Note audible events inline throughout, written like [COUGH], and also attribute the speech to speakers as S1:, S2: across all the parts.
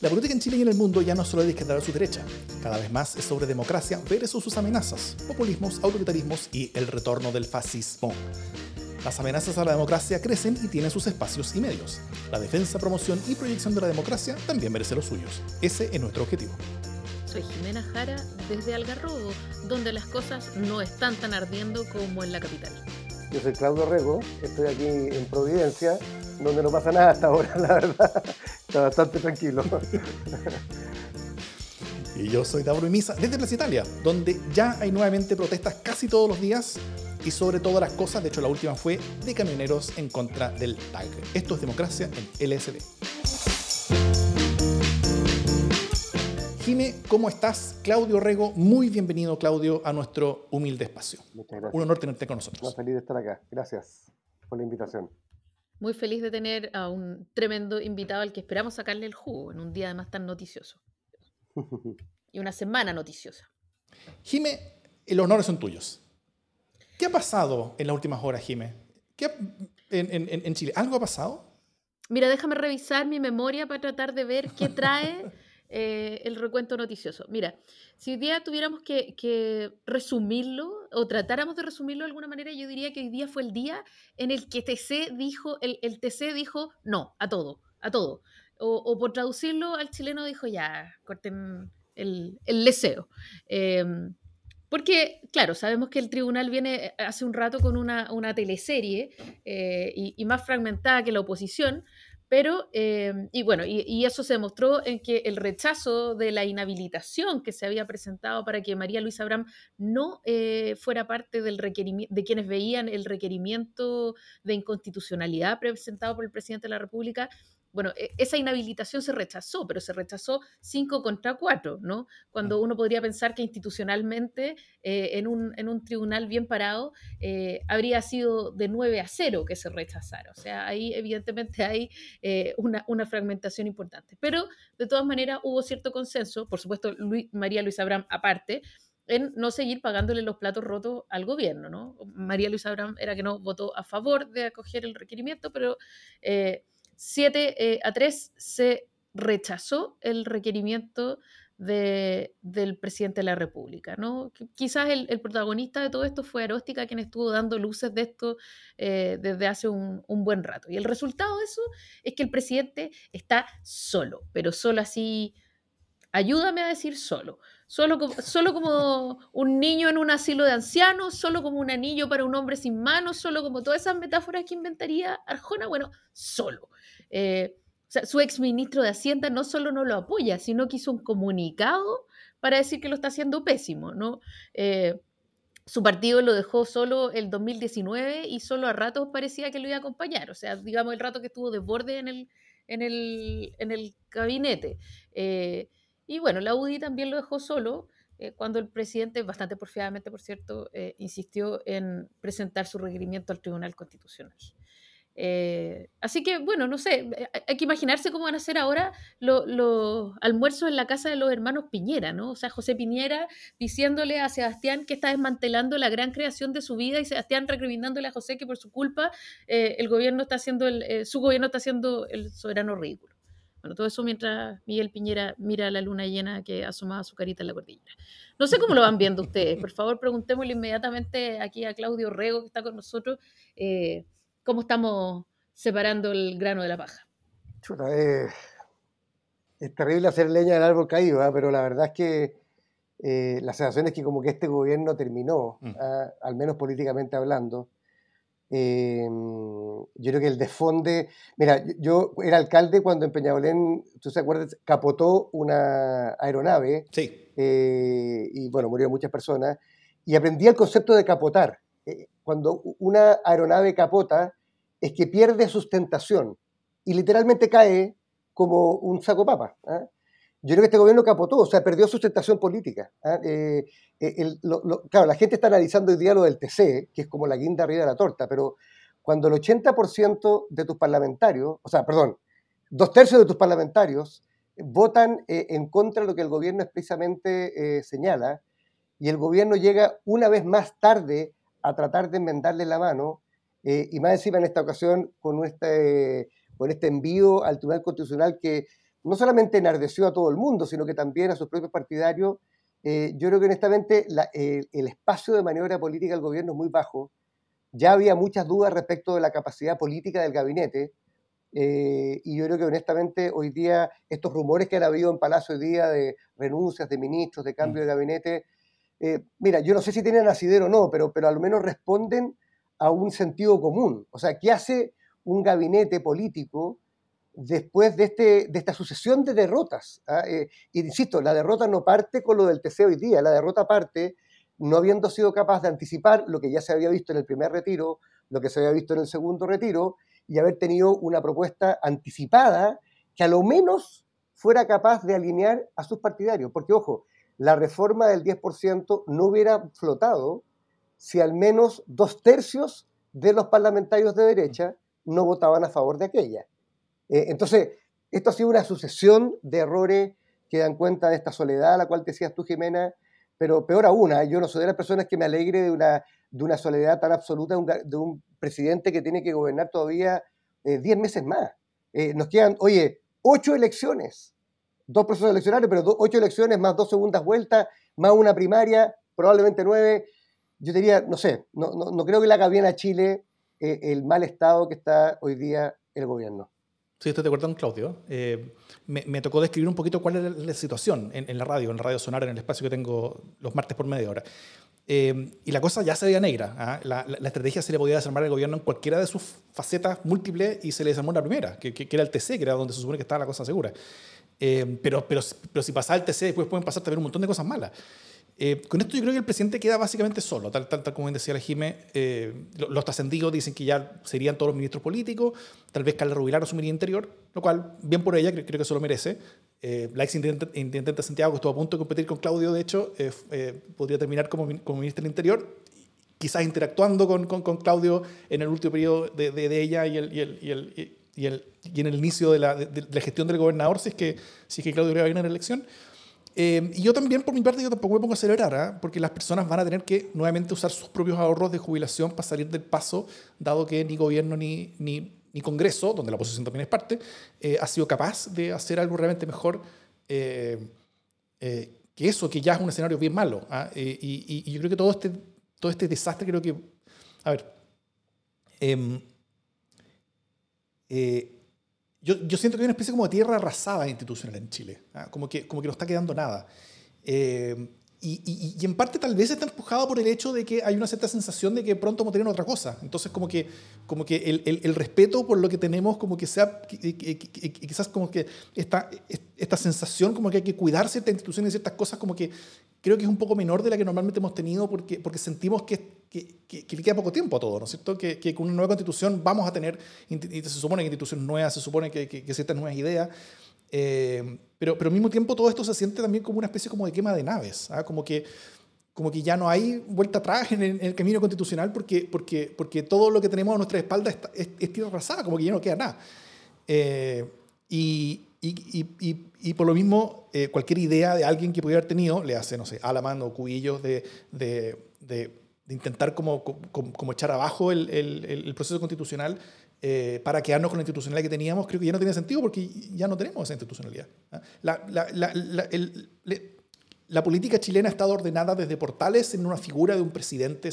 S1: La política en Chile y en el mundo ya no solo es de izquierda su derecha, cada vez más es sobre democracia versus sus amenazas, populismos, autoritarismos y el retorno del fascismo. Las amenazas a la democracia crecen y tienen sus espacios y medios. La defensa, promoción y proyección de la democracia también merece los suyos. Ese es nuestro objetivo.
S2: Soy Jimena Jara desde Algarrobo, donde las cosas no están tan ardiendo como en la capital.
S3: Yo soy Claudio Rego, estoy aquí en Providencia, donde no pasa nada hasta ahora, [LAUGHS] la verdad. Está bastante tranquilo.
S1: Y yo soy Tauro Misa desde Plaza Italia, donde ya hay nuevamente protestas casi todos los días y sobre todas las cosas, de hecho la última fue de camioneros en contra del TAG. Esto es democracia en LSD. Jime, ¿cómo estás? Claudio Rego, muy bienvenido Claudio a nuestro humilde espacio.
S3: Muchas gracias.
S1: Un honor tenerte con nosotros.
S3: No, feliz de estar acá. Gracias por la invitación.
S2: Muy feliz de tener a un tremendo invitado al que esperamos sacarle el jugo en un día además tan noticioso. [LAUGHS] y una semana noticiosa.
S1: Jime, los honores son tuyos. ¿Qué ha pasado en las últimas horas, Jime? ¿Qué ha- en, en- en Chile? ¿Algo ha pasado?
S2: Mira, déjame revisar mi memoria para tratar de ver qué trae [LAUGHS] eh, el recuento noticioso. Mira, si hoy día tuviéramos que, resumirlo o tratáramos de resumirlo de alguna manera, yo diría que hoy día fue el día en el que TC dijo, el, el TC dijo no a todo, a todo. O, por traducirlo al chileno dijo ya, corten el, el leseo. Em, porque, claro, sabemos que el tribunal viene eh, hace un rato con una, teleserie eh, y más fragmentada que la oposición, pero, eh, y bueno, y, y eso se demostró en que el rechazo de la inhabilitación que se había presentado para que María Luisa Abraham no eh, fuera parte del requerimiento, de quienes veían el requerimiento de inconstitucionalidad presentado por el presidente de la República, bueno, e- esa inhabilitación se rechazó, pero se rechazó 5 contra 4, ¿no? Cuando uno podría pensar que institucionalmente eh, en, un, en un tribunal bien parado eh, habría sido de 9 a 0 que se rechazara. O sea, ahí evidentemente hay eh, una, una fragmentación importante. Pero de todas maneras hubo cierto consenso, por supuesto Luis- María Luisa Abraham aparte, en no seguir pagándole los platos rotos al gobierno, ¿no? María Luisa Abraham era que no votó a favor de acoger el requerimiento, pero eh, 7 a 3 se rechazó el requerimiento de- del presidente de la República. ¿no? Qui- Quizás el, el protagonista de todo esto fue Aróstica, quien estuvo dando luces de esto eh, desde hace un, un buen rato. Y el resultado de eso es que el presidente está solo, pero solo así, ayúdame a decir solo. Solo como, solo como un niño en un asilo de ancianos, solo como un anillo para un hombre sin manos, solo como todas esas metáforas que inventaría Arjona, bueno, solo. Eh, o sea, su exministro de Hacienda no solo no lo apoya, sino que hizo un comunicado para decir que lo está haciendo pésimo, ¿no? Eh, su partido lo dejó solo el 2019 y solo a ratos parecía que lo iba a acompañar, o sea, digamos el rato que estuvo de borde en el, en el, en el gabinete. Eh, y bueno, la UDI también lo dejó solo eh, cuando el presidente, bastante porfiadamente por cierto, insistió en presentar su requerimiento al Tribunal Constitucional. Eh, así que, bueno, no sé, eh, hay que imaginarse cómo van a ser ahora lo- los almuerzos en la casa de los hermanos Piñera, ¿no? O sea, José Piñera diciéndole a Sebastián que está desmantelando la gran creación de su vida y Sebastián recriminándole a José que por su culpa eh, el gobierno está haciendo el, su gobierno está haciendo el soberano ridículo. Bueno, todo eso mientras Miguel Piñera mira la luna llena que asomaba su carita en la cordillera. No sé cómo lo van viendo ustedes. Por favor, preguntémosle inmediatamente aquí a Claudio Rego, que está con nosotros, cómo estamos separando el grano de la paja.
S3: Chuta, eh, es terrible hacer leña del árbol caído, ¿ah? pero la verdad es que eh, la sensación es que como que este gobierno terminó,
S1: Mm.
S3: ¿ah? al menos políticamente hablando. Eh, yo creo que el desfonde... Mira, yo, yo era alcalde cuando en Peñalolén, tú te acuerdas, capotó una aeronave
S1: Sí.
S3: eh, y bueno, murieron muchas personas, y aprendí el concepto de capotar. Eh, cuando una aeronave capota es que pierde sustentación y literalmente cae como un saco papa. ¿ah? Yo creo que este gobierno capotó, o sea, perdió sustentación política. ¿ah? Eh, eh, claro, la gente está analizando hoy día lo del TC, que es como la guinda arriba de la torta, pero cuando el 80% de tus parlamentarios, o sea, perdón, dos tercios de tus parlamentarios votan eh, en contra de lo que el gobierno expresamente señala, y el gobierno llega una vez más tarde a tratar de enmendarle la mano, eh, y más encima en esta ocasión con este, con este envío al Tribunal Constitucional que no solamente enardeció a todo el mundo, sino que también a sus propios partidarios. Eh, yo creo que honestamente el espacio de maniobra política del gobierno es muy bajo. Ya había muchas dudas respecto de la capacidad política del gabinete. Eh, y yo creo que honestamente hoy día estos rumores que han habido en Palacio hoy día de renuncias de ministros, de cambio de mm. gabinete, eh, mira, yo no sé si tienen asidero o no, pero, pero al menos responden a un sentido común. O sea, ¿qué hace un gabinete político después de, este, de esta sucesión de derrotas? ¿ah? Eh, insisto, la derrota no parte con lo del TC hoy día, la derrota parte no habiendo sido capaz de anticipar lo que ya se había visto en el primer retiro, lo que se había visto en el segundo retiro, y haber tenido una propuesta anticipada que a lo menos fuera capaz de alinear a sus partidarios. Porque, ojo, la reforma del 10% no hubiera flotado si al menos dos tercios de los parlamentarios de derecha no votaban a favor de aquella. Eh, entonces, esto ha sido una sucesión de errores que dan cuenta de esta soledad a la cual decías tú, Jimena, pero peor aún, ¿eh? yo no soy de las personas que me alegre de una, de una soledad tan absoluta de un, presidente que tiene que gobernar todavía 10 eh, meses más. nos quedan, oye, ocho elecciones, dos procesos eleccionarios, pero ocho elecciones más dos segundas vueltas, más una primaria, probablemente nueve. Yo diría, no sé, no, no, creo que le haga bien a Chile eh, el mal estado que está hoy día el gobierno.
S1: Sí, estoy de acuerdo con Claudio. Eh, me, tocó describir un poquito cuál es la situación en, la radio, en la radio sonar, en el espacio que tengo los martes por media hora. Eh, y la cosa ya se veía negra. ¿ah? La, estrategia se le podía desarmar al gobierno en cualquiera de sus facetas múltiples y se le desarmó la primera, que, que, era el TC, que era donde se supone que estaba la cosa segura. Eh, pero, pero, pero si pasa el TC, después pueden pasar también un montón de cosas malas. Eh, con esto yo creo que el presidente queda básicamente solo, tal, tal, tal como decía la Jime. Eh, los trascendidos dicen que ya serían todos los ministros políticos, tal vez Carla Rubilar asumiría interior, lo cual, bien por ella, creo, creo que se lo merece. la ex intendente de Santiago, que estuvo a punto de competir con Claudio, de hecho, podría terminar como, como ministro del Interior, quizás interactuando con, Claudio en el último periodo de, ella y el, y el, y el y, en el inicio de la, gestión del gobernador, si es que, si es que Claudio Uribe va a la elección. Eh, y yo también, por mi parte, yo tampoco me pongo a celebrar, ¿ah? porque las personas van a tener que nuevamente usar sus propios ahorros de jubilación para salir del paso, dado que ni gobierno ni, ni, ni Congreso, donde la oposición también es parte, eh, ha sido capaz de hacer algo realmente mejor eh, que eso, que ya es un escenario bien malo. ¿ah? Y, y, yo creo que todo este, todo este desastre, creo que, a ver, em, eh, yo, yo, siento que hay una especie como de tierra arrasada institucional en Chile, ¿ah? como, que, como que no está quedando nada. Eh, y, y, en parte tal vez está empujado por el hecho de que hay una cierta sensación de que pronto vamos a tener otra cosa. Entonces como que, como que el, el, el respeto por lo que tenemos como que sea, quizás como que esta, esta sensación como que hay que cuidar ciertas instituciones y ciertas cosas como que creo que es un poco menor de la que normalmente hemos tenido porque, porque sentimos que, que, que, le queda poco tiempo a todo, ¿no es cierto? Que, que, con una nueva constitución vamos a tener, y se supone que instituciones nuevas, se supone que, que, ciertas nuevas ideas, eh, pero, pero al mismo tiempo todo esto se siente también como una especie como de quema de naves, ¿ah? como, que, como que ya no hay vuelta atrás en el, camino constitucional porque, porque, porque todo lo que tenemos a nuestra espalda es, es, tierra arrasada, como que ya no queda nada. Eh, y, y, y, y, por lo mismo, eh, cualquier idea de alguien que pudiera haber tenido, le hace, no sé, Alaman o Cubillos de, de, de, intentar como, como, como, echar abajo el, el, el proceso constitucional, eh, para quedarnos con la institucionalidad que teníamos, creo que ya no tiene sentido porque ya no tenemos esa institucionalidad. ¿ah? La, la, la, la, política chilena ha estado ordenada desde portales en una figura de un presidente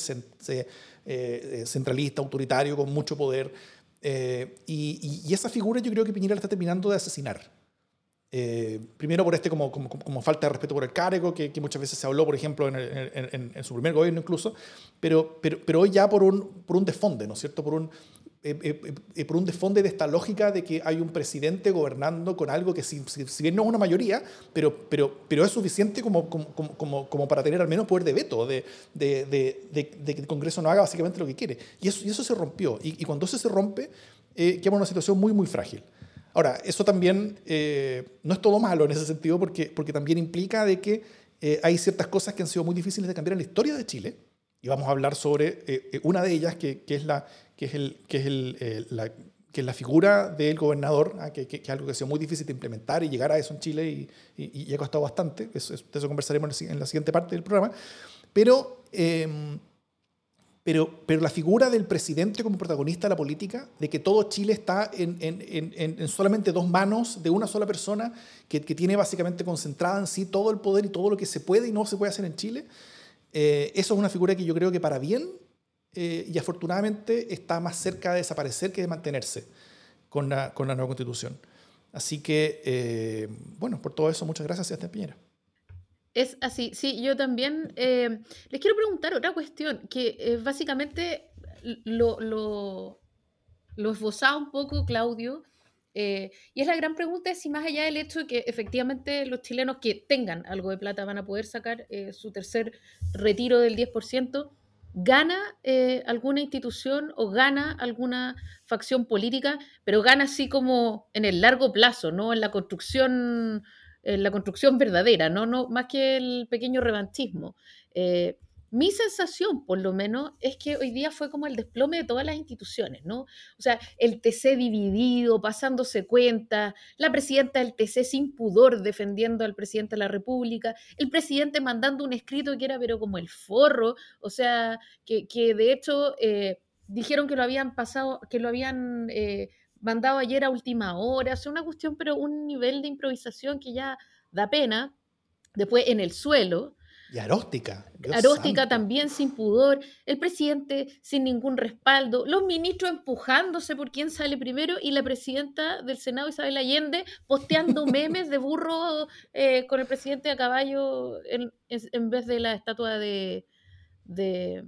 S1: eh, centralista, autoritario, con mucho poder. Eh, y, y, esa figura yo creo que Piñera la está terminando de asesinar. Primero por este como, como, como, falta de respeto por el cargo, que, que, muchas veces se habló, por ejemplo, en, en, en, su primer gobierno incluso, pero, pero, pero hoy ya por un, por un desfonde, ¿no es cierto? Por un, eh, eh, eh, por un desfonde de esta lógica de que hay un presidente gobernando con algo que si, si, bien no es una mayoría, pero, pero, pero es suficiente como, como, como, para tener al menos poder de veto, de, de, de, que el Congreso no haga básicamente lo que quiere. Y eso, y eso se rompió. Y, cuando eso se rompe, eh, queda una situación muy, muy frágil. Ahora, eso también no es todo malo en ese sentido, porque, porque también implica de que hay ciertas cosas que han sido muy difíciles de cambiar en la historia de Chile. Y vamos a hablar sobre una de ellas, que, que es la que es, el, que es, el, eh, la, que es la figura del gobernador, ah, que, que, es algo que ha sido muy difícil de implementar y llegar a eso en Chile y, y, ha costado bastante. Eso, de eso conversaremos en la siguiente parte del programa. Pero, em, pero, pero la figura del presidente como protagonista de la política, de que todo Chile está en, en, en, solamente dos manos de una sola persona, que, que, tiene básicamente concentrada en sí todo el poder y todo lo que se puede y no se puede hacer en Chile, eh, eso es una figura que yo creo que para bien eh, y afortunadamente está más cerca de desaparecer que de mantenerse con la, con la nueva constitución. Así que, eh, bueno, por todo eso, muchas gracias, Sebastián Piñera.
S2: Es así, sí, yo también eh, les quiero preguntar otra cuestión, que eh, básicamente lo, lo, lo, esbozaba un poco Claudio, eh, y es la gran pregunta si más allá del hecho de que efectivamente los chilenos que tengan algo de plata van a poder sacar su tercer retiro del 10%, gana alguna institución o gana alguna facción política, pero gana así como en el largo plazo, ¿no? En la construcción la construcción verdadera, ¿no? No, más que el pequeño revanchismo. Eh, mi sensación, por lo menos, es que hoy día fue como el desplome de todas las instituciones, ¿no? O sea, el TC dividido, pasándose cuenta, la presidenta del TC sin pudor defendiendo al presidente de la República, el presidente mandando un escrito que era pero como el forro, o sea, que, de hecho eh, dijeron que lo habían pasado, que lo habían eh, mandado ayer a última hora, o sea, una cuestión, pero un nivel de improvisación que ya da pena. Después en el suelo.
S1: Y aróstica.
S2: aróstica también sin pudor, el presidente sin ningún respaldo, los ministros empujándose por quién sale primero y la presidenta del Senado, Isabel Allende, posteando [LAUGHS] memes de burro eh, con el presidente a caballo en, en vez de la estatua de, de,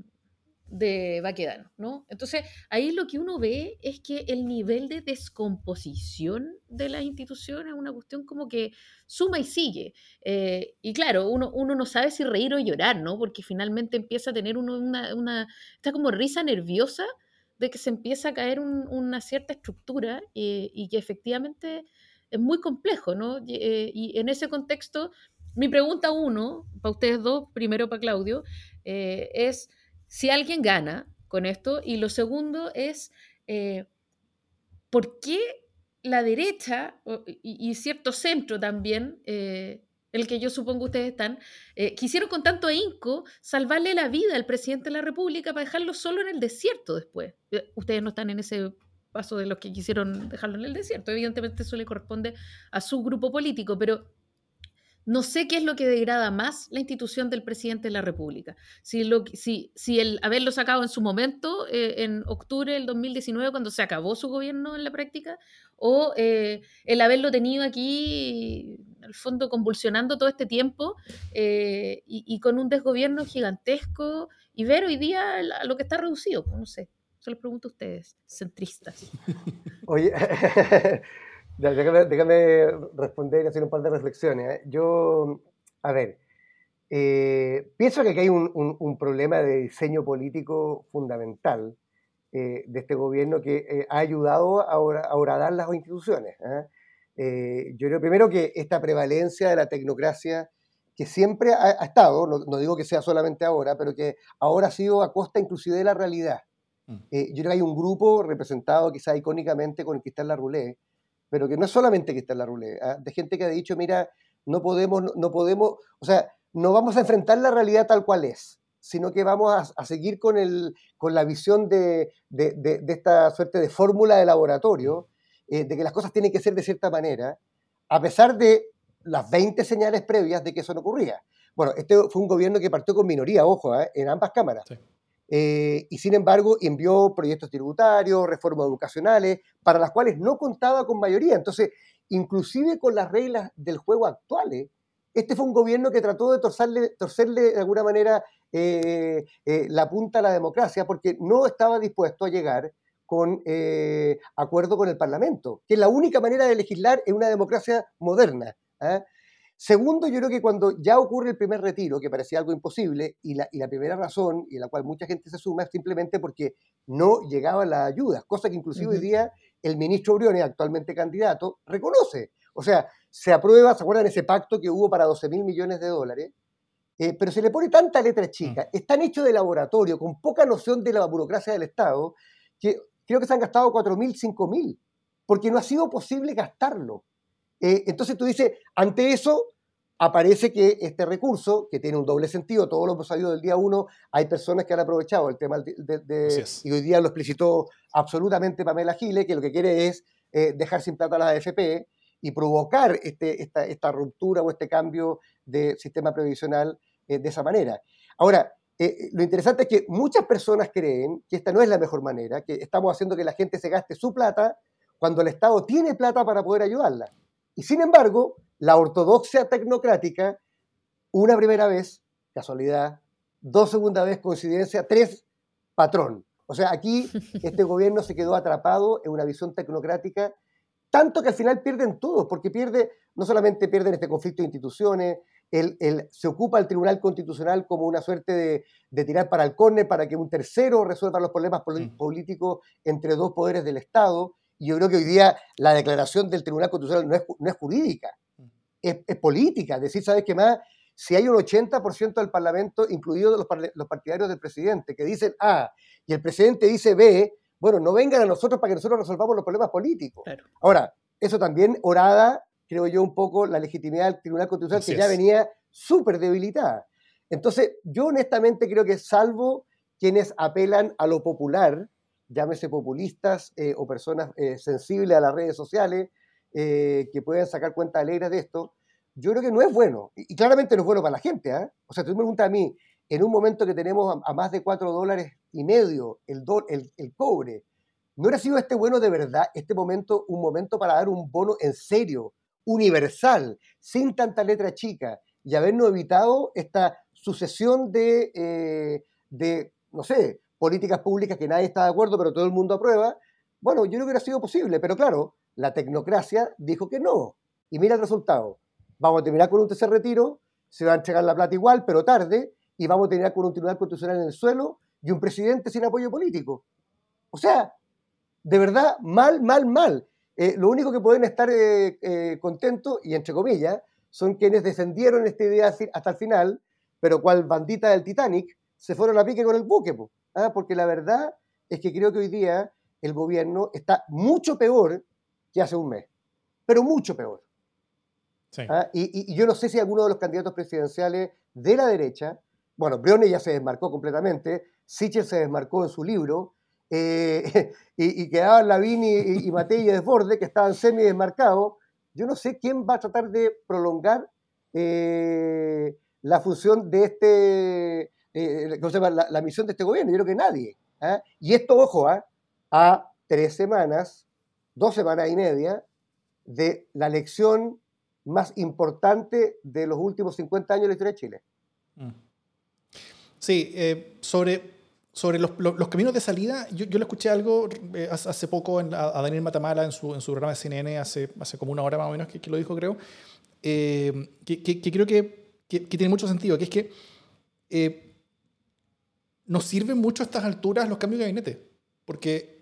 S2: de Baquedano, ¿no? Entonces, ahí lo que uno ve es que el nivel de descomposición de las instituciones es una cuestión como que suma y sigue. Eh, y claro, uno, uno no sabe si reír o llorar, ¿no? Porque finalmente empieza a tener uno una, una está como risa nerviosa de que se empieza a caer una cierta estructura eh, y que efectivamente es muy complejo, ¿no? Y, eh, y, en ese contexto, mi pregunta uno, para ustedes dos, primero para Claudio, es si alguien gana con esto. Y lo segundo es, eh, ¿por qué la derecha y, cierto centro también, eh, el que yo supongo ustedes están, eh, quisieron con tanto ahínco salvarle la vida al presidente de la República para dejarlo solo en el desierto después? ustedes no están en ese paso de los que quisieron dejarlo en el desierto. Evidentemente eso le corresponde a su grupo político, pero no sé qué es lo que degrada más la institución del presidente de la República. Si, lo, si, si el haberlo sacado en su momento, eh, en octubre del 2019, cuando se acabó su gobierno en la práctica, o eh, el haberlo tenido aquí, al fondo, convulsionando todo este tiempo eh, y, con un desgobierno gigantesco y ver hoy día lo que está reducido. Pues, no sé, se los pregunto a ustedes, centristas.
S3: Oye. [LAUGHS] [LAUGHS] [LAUGHS] Déjame, responder y hacer un par de reflexiones. ¿eh? Yo, a ver, eh, pienso que aquí hay un, problema de diseño político fundamental eh, de este gobierno que ha ayudado a, horadar las instituciones. yo creo primero que esta prevalencia de la tecnocracia que siempre ha, estado, no, digo que sea solamente ahora, pero que ahora ha sido a costa inclusive de la realidad. Mm. yo creo que hay un grupo representado quizá icónicamente con el que está la Roulette, pero que no es solamente que está en la ruleta, ¿ah? de gente que ha dicho, mira, no podemos, no, podemos, o sea, no vamos a enfrentar la realidad tal cual es, sino que vamos a, seguir con, el, con la visión de, de, de, esta suerte de fórmula de laboratorio, eh, de que las cosas tienen que ser de cierta manera, a pesar de las 20 señales previas de que eso no ocurría. Bueno, este fue un gobierno que partió con minoría, ojo, ¿eh? en ambas cámaras. Eh, y sin embargo envió proyectos tributarios, reformas educacionales, para las cuales no contaba con mayoría. Entonces, inclusive con las reglas del juego actuales, este fue un gobierno que trató de torcerle, torcerle de alguna manera eh, eh, la punta a la democracia porque no estaba dispuesto a llegar con acuerdo con el Parlamento, que la única manera de legislar en una democracia moderna. Segundo, yo creo que cuando ya ocurre el primer retiro, que parecía algo imposible, y la, primera razón, y la cual mucha gente se suma, es simplemente porque no llegaba la ayuda, cosa que inclusive hoy día el ministro Briones, actualmente candidato, reconoce. O sea, se aprueba, ¿se acuerdan ese pacto que hubo para 12 mil millones de dólares? Eh, pero se le pone tanta letra mm. chica, es tan hecho de laboratorio, con poca noción de la burocracia del Estado, que creo que se han gastado 4 mil, 5 mil, porque no ha sido posible gastarlo. Eh, entonces tú dices, ante eso, aparece que este recurso, que tiene un doble sentido, todos lo hemos sabido del día uno, hay personas que han aprovechado el tema de, y hoy día lo explicitó absolutamente Pamela Gile, que lo que quiere es eh, dejar sin plata a las AFP y provocar este, esta, esta, ruptura o este cambio de sistema previsional eh, de esa manera. Ahora, eh, lo interesante es que muchas personas creen que esta no es la mejor manera, que estamos haciendo que la gente se gaste su plata cuando el Estado tiene plata para poder ayudarla. Y sin embargo, la ortodoxia tecnocrática, una primera vez, casualidad, dos segunda vez, coincidencia, tres, patrón. O sea, aquí [LAUGHS] este gobierno se quedó atrapado en una visión tecnocrática, tanto que al final pierden todos, porque pierde, no solamente pierden este conflicto de instituciones, el, se ocupa el Tribunal Constitucional como una suerte de, de tirar para el córner para que un tercero resuelva los problemas mm. políticos entre dos poderes del Estado. Y yo creo que hoy día la declaración del Tribunal Constitucional no es, no es jurídica, es, política. Es decir, ¿sabes qué más? Si hay un 80% del Parlamento, incluidos los, los partidarios del presidente, que dicen A y el presidente dice B, bueno, no vengan a nosotros para que nosotros resolvamos los problemas políticos. Ahora, eso también orada, creo yo, un poco la legitimidad del Tribunal Constitucional, que ya venía súper debilitada. Entonces, yo honestamente creo que salvo quienes apelan a lo popular, llámese populistas eh, o personas eh, sensibles a las redes sociales, eh, que puedan sacar cuenta alegres de esto, yo creo que no es bueno. Y, claramente no es bueno para la gente. ¿ah? O sea, tú me preguntas a mí, en un momento que tenemos a, más de 4 dólares y medio el, el, el, cobre, ¿no hubiera sido este bueno de verdad, este momento, un momento para dar un bono en serio, universal, sin tanta letra chica, y habernos evitado esta sucesión de, de, no sé, políticas públicas que nadie está de acuerdo, pero todo el mundo aprueba? Bueno, yo creo que hubiera sido posible, pero claro, la tecnocracia dijo que no. Y mira el resultado. Vamos a terminar con un tercer retiro, se va a entregar la plata igual, pero tarde, y vamos a terminar con un tribunal constitucional en el suelo y un presidente sin apoyo político. O sea, de verdad, mal, mal, mal. Eh, lo único que pueden estar eh, eh, contentos, y entre comillas, son quienes defendieron esta idea hasta el final, pero cual bandita del Titanic, se fueron a pique con el buque. ¿Ah? Porque la verdad es que creo que hoy día el gobierno está mucho peor que hace un mes, pero mucho peor. ¿Ah? Y, yo no sé si alguno de los candidatos presidenciales de la derecha, bueno, Briones ya se desmarcó completamente, Sichel se desmarcó en su libro, eh, [LAUGHS] y, y, quedaban Lavín y, y, Matei y Desborde, que estaban semi desmarcados. Yo no sé quién va a tratar de prolongar eh, la función de este, eh, la, la, misión de este gobierno. Yo creo que nadie. ¿ah? Y esto, ojo, ¿ah? a tres semanas dos semanas y media de la elección más importante de los últimos 50 años de la historia de Chile. Mm.
S1: Sí, eh, sobre, sobre los, los, caminos de salida, yo, yo le escuché algo eh, hace poco a, Daniel Matamala en su, en su programa de CNN, hace, hace como una hora más o menos que, que lo dijo, creo, eh, que, que, creo que, que, tiene mucho sentido, que es que nos sirven mucho a estas alturas los cambios de gabinete, porque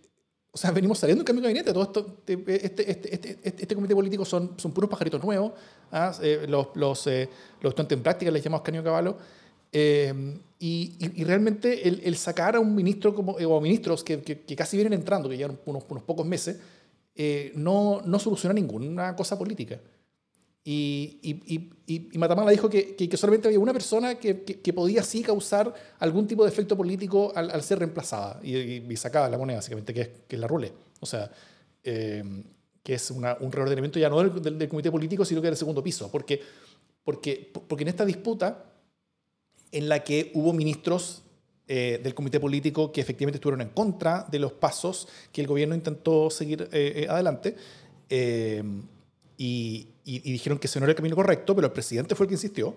S1: o sea, venimos saliendo en cambio de gabinete. Todo esto, este, este, este, este, comité político son, son puros pajaritos nuevos. ¿ah? Eh, los, los, eh, en práctica les llamamos caño caballo. Eh, y, y, realmente el, el, sacar a un ministro como, o ministros que, que, casi vienen entrando, que llevan unos, unos pocos meses, no, no soluciona ninguna cosa política. Y, y, y, Matamala dijo que, que, solamente había una persona que, que, podía sí causar algún tipo de efecto político al, al ser reemplazada y, sacada la moneda, básicamente, que es, que es la rule. O sea, eh, que es una, un reordenamiento ya no del, del, comité político, sino que del segundo piso. Porque, porque, porque en esta disputa, en la que hubo ministros eh, del comité político que efectivamente estuvieron en contra de los pasos que el gobierno intentó seguir eh, adelante, y, y, dijeron que ese no era el camino correcto, pero el presidente fue el que insistió.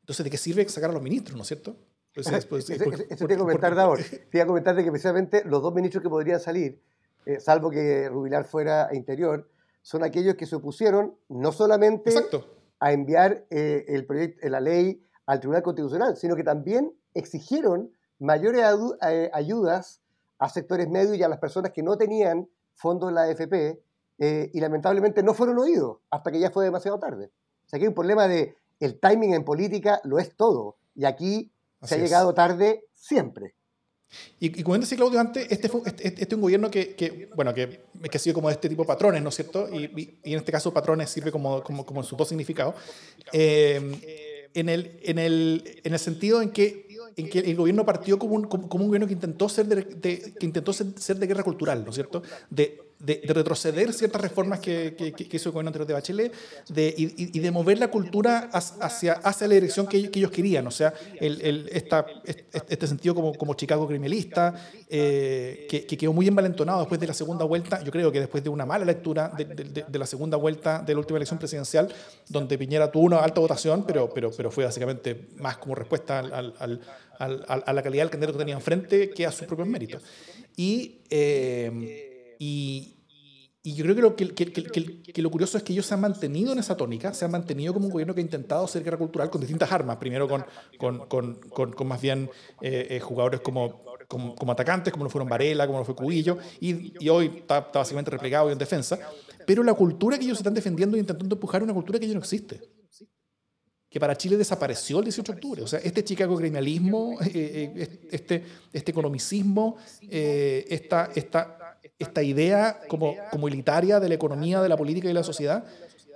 S1: Entonces, ¿de qué sirve sacar a los ministros, no es cierto?
S3: Eso te iba a comentar, Davor. Te iba a comentar de que precisamente los dos ministros que podrían salir, eh, salvo que Rubilar fuera a interior, son aquellos que se opusieron no solamente a enviar eh, el proyecto, la ley al Tribunal Constitucional, sino que también exigieron mayores eh, ayudas a sectores medios y a las personas que no tenían fondos en la AFP eh, y lamentablemente no fueron oídos hasta que ya fue demasiado tarde. O sea, que hay un problema de el timing en política lo es todo. Y aquí se ha llegado tarde siempre.
S1: Y, como decía Claudio antes, este, fue, este, este, es un gobierno que, que, bueno, que, que, ha sido como de este tipo de patrones, ¿no es cierto? Y, y en este caso patrones sirve como, como, como en su dos significado. Eh, en, el, en, el, en el sentido en que en que el gobierno partió como un, como, un gobierno que intentó ser de, que intentó ser, ser, de guerra cultural, ¿no es cierto? De, de, retroceder ciertas reformas que, hizo el gobierno de Bachelet y, de mover la cultura hacia, la dirección que, ellos querían. O sea, este sentido como, Chicago criminalista, eh, que, quedó muy envalentonado después de la segunda vuelta. Yo creo que después de una mala lectura de, la segunda vuelta de la última elección presidencial, donde Piñera tuvo una alta votación, pero, fue básicamente más como respuesta a la calidad del candidato que tenía enfrente que a sus propios méritos. Y. Eh, y, y yo creo que lo, que, que, que, lo curioso es que ellos se han mantenido en esa tónica, se han mantenido como un gobierno que ha intentado hacer guerra cultural con distintas armas, primero con, con, con, con más bien eh, eh, jugadores como, como, como, atacantes, como lo fueron Varela, como lo fue Cubillo, y, y hoy está, está, básicamente replegado y en defensa, pero la cultura que ellos están defendiendo e intentando empujar es una cultura que ya no existe. Que para Chile desapareció el 18 de octubre. O sea, este Chicago gremialismo, eh, este, este economicismo, esta, esta, esta idea como, como elitaria de la economía, de la política y de la sociedad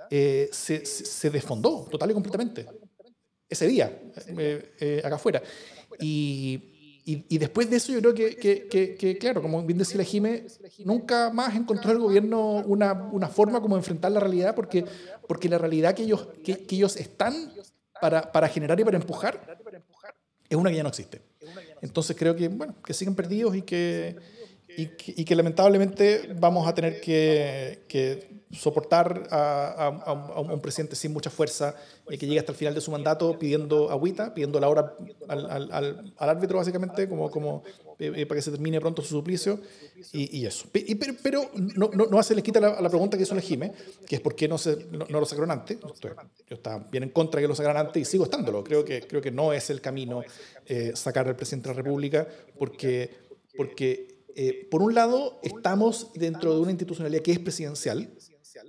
S1: eh, se, se, desfondó total y completamente ese día, eh, eh, acá afuera. Y, y, después de eso yo creo que, que, que, claro, como bien decía la Jime, nunca más encontró el gobierno una, una, forma como enfrentar la realidad, porque, porque la realidad que ellos, que, ellos están para, para generar y para empujar es una que ya no existe. Entonces creo que, bueno, que siguen perdidos y que, y que, lamentablemente vamos a tener que, que soportar a, a, un presidente sin mucha fuerza y que llegue hasta el final de su mandato pidiendo agüita, pidiendo la hora al, al, al, árbitro básicamente, como, como eh, eh, para que se termine pronto su suplicio y, y eso. Y, pero, pero no, no, no, hace le quita la, la, pregunta que hizo Jime, que es por qué no, se, no, lo sacaron antes. yo estaba bien en contra de que lo sacaran antes y sigo estándolo. Creo que, creo que no es el camino eh, sacar al presidente de la República porque, porque eh, por un lado, estamos dentro de una institucionalidad que es presidencial,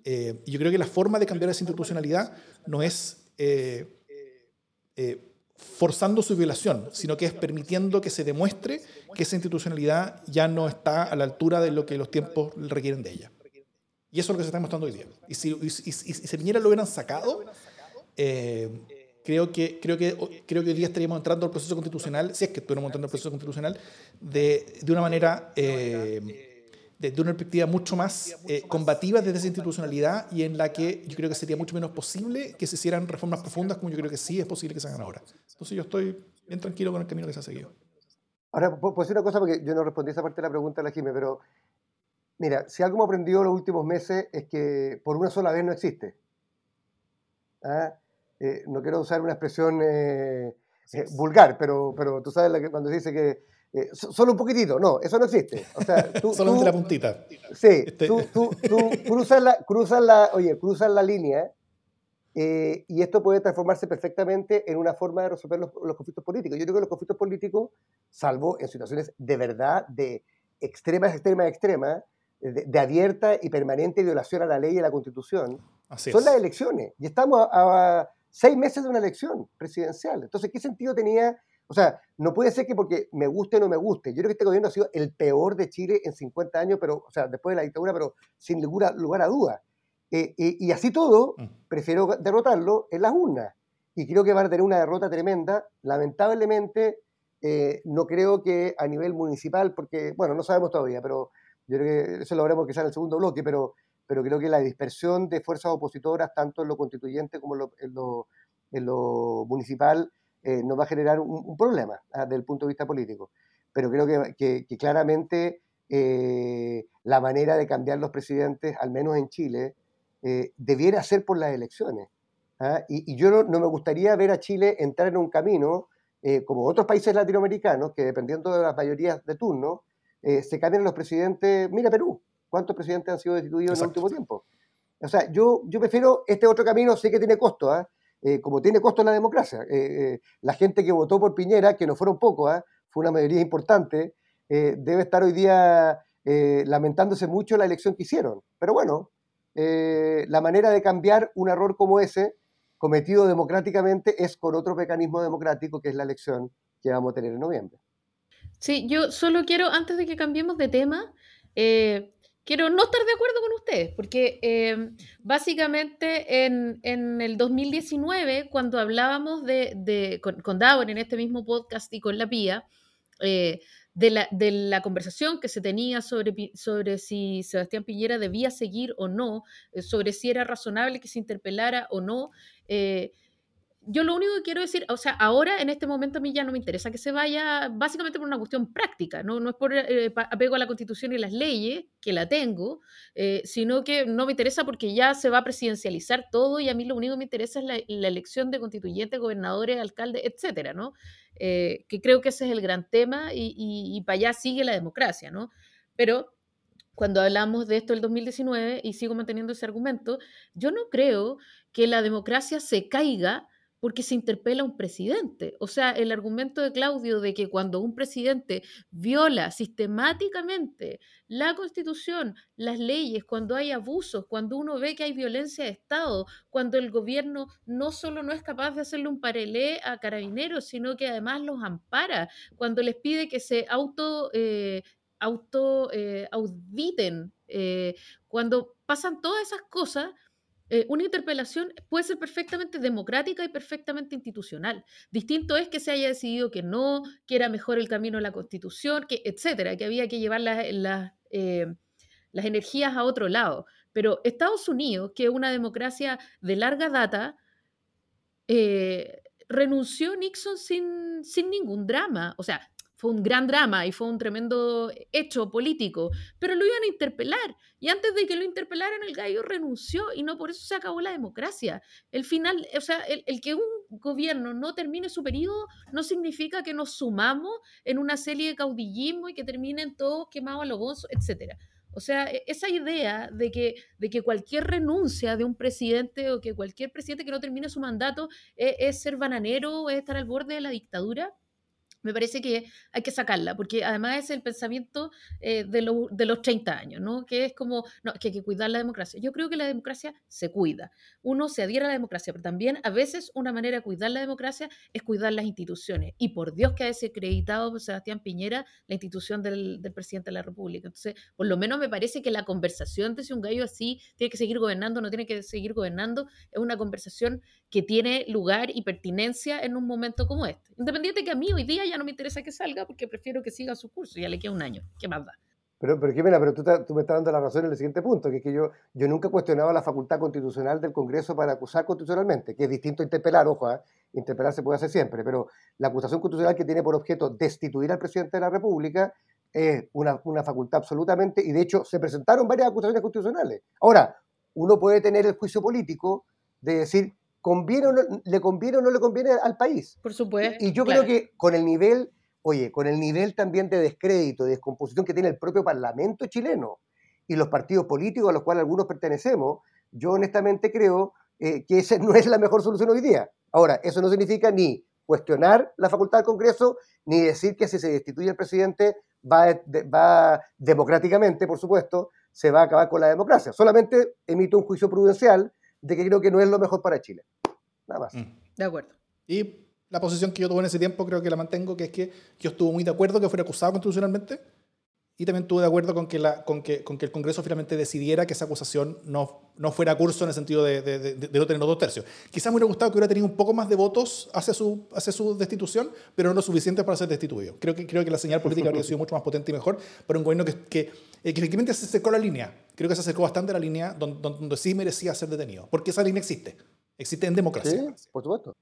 S1: eh, y yo creo que la forma de cambiar esa institucionalidad no es eh, forzando su violación, sino que es permitiendo que se demuestre que esa institucionalidad ya no está a la altura de lo que los tiempos requieren de ella. Y eso es lo que se está demostrando hoy día. Y si, y, y, lo hubieran sacado, creo que, creo, que, creo que hoy día estaríamos entrando al proceso constitucional, si es que estuviéramos entrando al proceso constitucional, de, de una manera, eh, de, una perspectiva mucho más eh, combativa desde esa institucionalidad y en la que yo creo que sería mucho menos posible que se hicieran reformas profundas como yo creo que sí es posible que se hagan ahora. Entonces yo estoy bien tranquilo con el camino que se ha seguido.
S3: Ahora, puedo decir una cosa porque yo no respondí esa parte de la pregunta de la Jimé, pero mira, si algo me aprendido los últimos meses es que por una sola vez no existe. ¿Ah? Eh, no quiero usar una expresión eh, eh, vulgar, pero, pero tú sabes la que, cuando se dice que solo un poquitito, no, eso no existe. O sea, [LAUGHS]
S1: tú, Solamente la puntita.
S3: Sí, este tú, tú, tú cruzas, la, cruzas, la, oye, cruzas la línea y esto puede transformarse perfectamente en una forma de resolver los, los, conflictos políticos. Yo creo que los conflictos políticos, salvo en situaciones de verdad, de extremas, extremas, extremas, de, de abierta y permanente violación a la ley y a la constitución, son las elecciones. Y estamos a seis meses de una elección presidencial. Entonces, ¿qué sentido tenía? O sea, no puede ser que porque me guste o no me guste. Yo creo que este gobierno ha sido el peor de Chile en 50 años, pero, o sea, después de la dictadura, pero sin lugar a duda. Eh, eh, y así todo, mm. prefiero derrotarlo en las urnas. Y creo que van a tener una derrota tremenda. Lamentablemente, eh, no creo que a nivel municipal, porque, bueno, no sabemos todavía, pero yo creo que eso lo veremos quizás en el segundo bloque, pero pero creo que la dispersión de fuerzas opositoras, tanto en lo constituyente como en lo, municipal, eh, nos va a generar un, problema ah, desde el punto de vista político. Pero creo que, claramente eh, la manera de cambiar los presidentes, al menos en Chile, eh, debiera ser por las elecciones. ¿ah? Y, yo no, no, me gustaría ver a Chile entrar en un camino, como otros países latinoamericanos, que dependiendo de las mayorías de turno, se cambian los presidentes, mira Perú, ¿Cuántos presidentes han sido destituidos en el último tiempo? O sea, yo, yo prefiero este otro camino, sé que tiene costo, ¿ah? eh, como tiene costo la democracia. Eh, eh, la gente que votó por Piñera, que no fueron pocos, ¿ah? fue una mayoría importante, debe estar hoy día lamentándose mucho la elección que hicieron. Pero bueno, la manera de cambiar un error como ese, cometido democráticamente, es con otro mecanismo democrático, que es la elección que vamos a tener en noviembre.
S2: Sí, yo solo quiero, antes de que cambiemos de tema, eh, quiero no estar de acuerdo con ustedes, porque eh, básicamente en, en, el 2019, cuando hablábamos de con, con en este mismo podcast y con la PIA, eh, de, la, de, la, conversación que se tenía sobre, sobre si Sebastián Piñera debía seguir o no, eh, sobre si era razonable que se interpelara o no. Eh, yo lo único que quiero decir, o sea, ahora en este momento a mí ya no me interesa que se vaya, básicamente por una cuestión práctica, no, no es por eh, apego a la constitución y las leyes, que la tengo, eh, sino que no me interesa porque ya se va a presidencializar todo y a mí lo único que me interesa es la, elección de constituyentes, gobernadores, alcaldes, etcétera, ¿no? Eh, que creo que ese es el gran tema y, y, y para allá sigue la democracia, ¿no? Pero cuando hablamos de esto del 2019, y sigo manteniendo ese argumento, yo no creo que la democracia se caiga porque se interpela a un presidente. O sea, el argumento de Claudio de que cuando un presidente viola sistemáticamente la constitución, las leyes, cuando hay abusos, cuando uno ve que hay violencia de Estado, cuando el gobierno no solo no es capaz de hacerle un parelé a carabineros, sino que además los ampara, cuando les pide que se auto... Eh, eh, auditen, eh, cuando pasan todas esas cosas, eh, una interpelación puede ser perfectamente democrática y perfectamente institucional. Distinto es que se haya decidido que no, que era mejor el camino de la constitución, que, etcétera, que había que llevar las, las, eh, las energías a otro lado. Pero Estados Unidos, que es una democracia de larga data, eh, renunció Nixon sin, sin ningún drama. O sea, fue un gran drama y fue un tremendo hecho político, pero lo iban a interpelar. Y antes de que lo interpelaran, el gallo renunció y no por eso se acabó la democracia. El final, o sea, el, que un gobierno no termine su periodo no significa que nos sumamos en una serie de caudillismo y que terminen todos quemados a los gozos, etc. O sea, e, esa idea de que, de que cualquier renuncia de un presidente o que cualquier presidente que no termine su mandato es, es ser bananero, es estar al borde de la dictadura, me parece que hay que sacarla, porque además es el pensamiento eh, de, de, los 30 años, ¿no? Que es como, no, que hay que cuidar la democracia. Yo creo que la democracia se cuida. Uno se adhiere a la democracia, pero también a veces una manera de cuidar la democracia es cuidar las instituciones. Y por Dios que ha desacreditado Sebastián Piñera la institución del, del, presidente de la República. Entonces, por lo menos me parece que la conversación de si un gallo así tiene que seguir gobernando o no tiene que seguir gobernando es una conversación que tiene lugar y pertinencia en un momento como este. Independiente que a mí hoy día ya no me interesa que salga porque prefiero que siga su curso, ya le queda un año, ¿qué más da?
S3: Pero, pero Jimena, pero tú, tú, me estás dando la razón en el siguiente punto, que es que yo, yo nunca he cuestionado la facultad constitucional del Congreso para acusar constitucionalmente, que es distinto a interpelar, ojo, ¿eh? interpelar se puede hacer siempre, pero la acusación constitucional que tiene por objeto destituir al presidente de la República es una, una facultad absolutamente, y de hecho se presentaron varias acusaciones constitucionales. Ahora, uno puede tener el juicio político de decir, ¿conviene o no, ¿le conviene o no le conviene al país?
S2: Por supuesto.
S3: Y yo claro. creo que con el nivel, oye, con el nivel también de descrédito, de descomposición que tiene el propio Parlamento chileno y los partidos políticos a los cuales algunos pertenecemos, yo honestamente creo eh, que esa [LAUGHS] no es la mejor solución hoy día. Ahora, eso no significa ni cuestionar la facultad del Congreso, ni decir que si se destituye el presidente va, de, va democráticamente, por supuesto, se va a acabar con la democracia. Solamente emito un juicio prudencial de que creo que no es lo mejor para Chile. Nada más. Mm.
S2: De acuerdo.
S1: Y la posición que yo tuve en ese tiempo creo que la mantengo, que es que yo estuve muy de acuerdo que fuera acusado constitucionalmente y también estuve de acuerdo con que, la, con que, con que el Congreso finalmente decidiera que esa acusación no, no fuera curso en el sentido de, de, de, de, no tener los dos tercios. Quizás me hubiera gustado que hubiera tenido un poco más de votos hacia su, hacia su destitución, pero no lo suficiente para ser destituido. Creo que, creo que la señal política habría sido mucho más potente y mejor para un gobierno que, que, que efectivamente se acercó a la línea. Creo que se acercó bastante a la línea donde, donde sí merecía ser detenido, porque esa línea existe. Existe en democracia.
S3: Sí, por supuesto.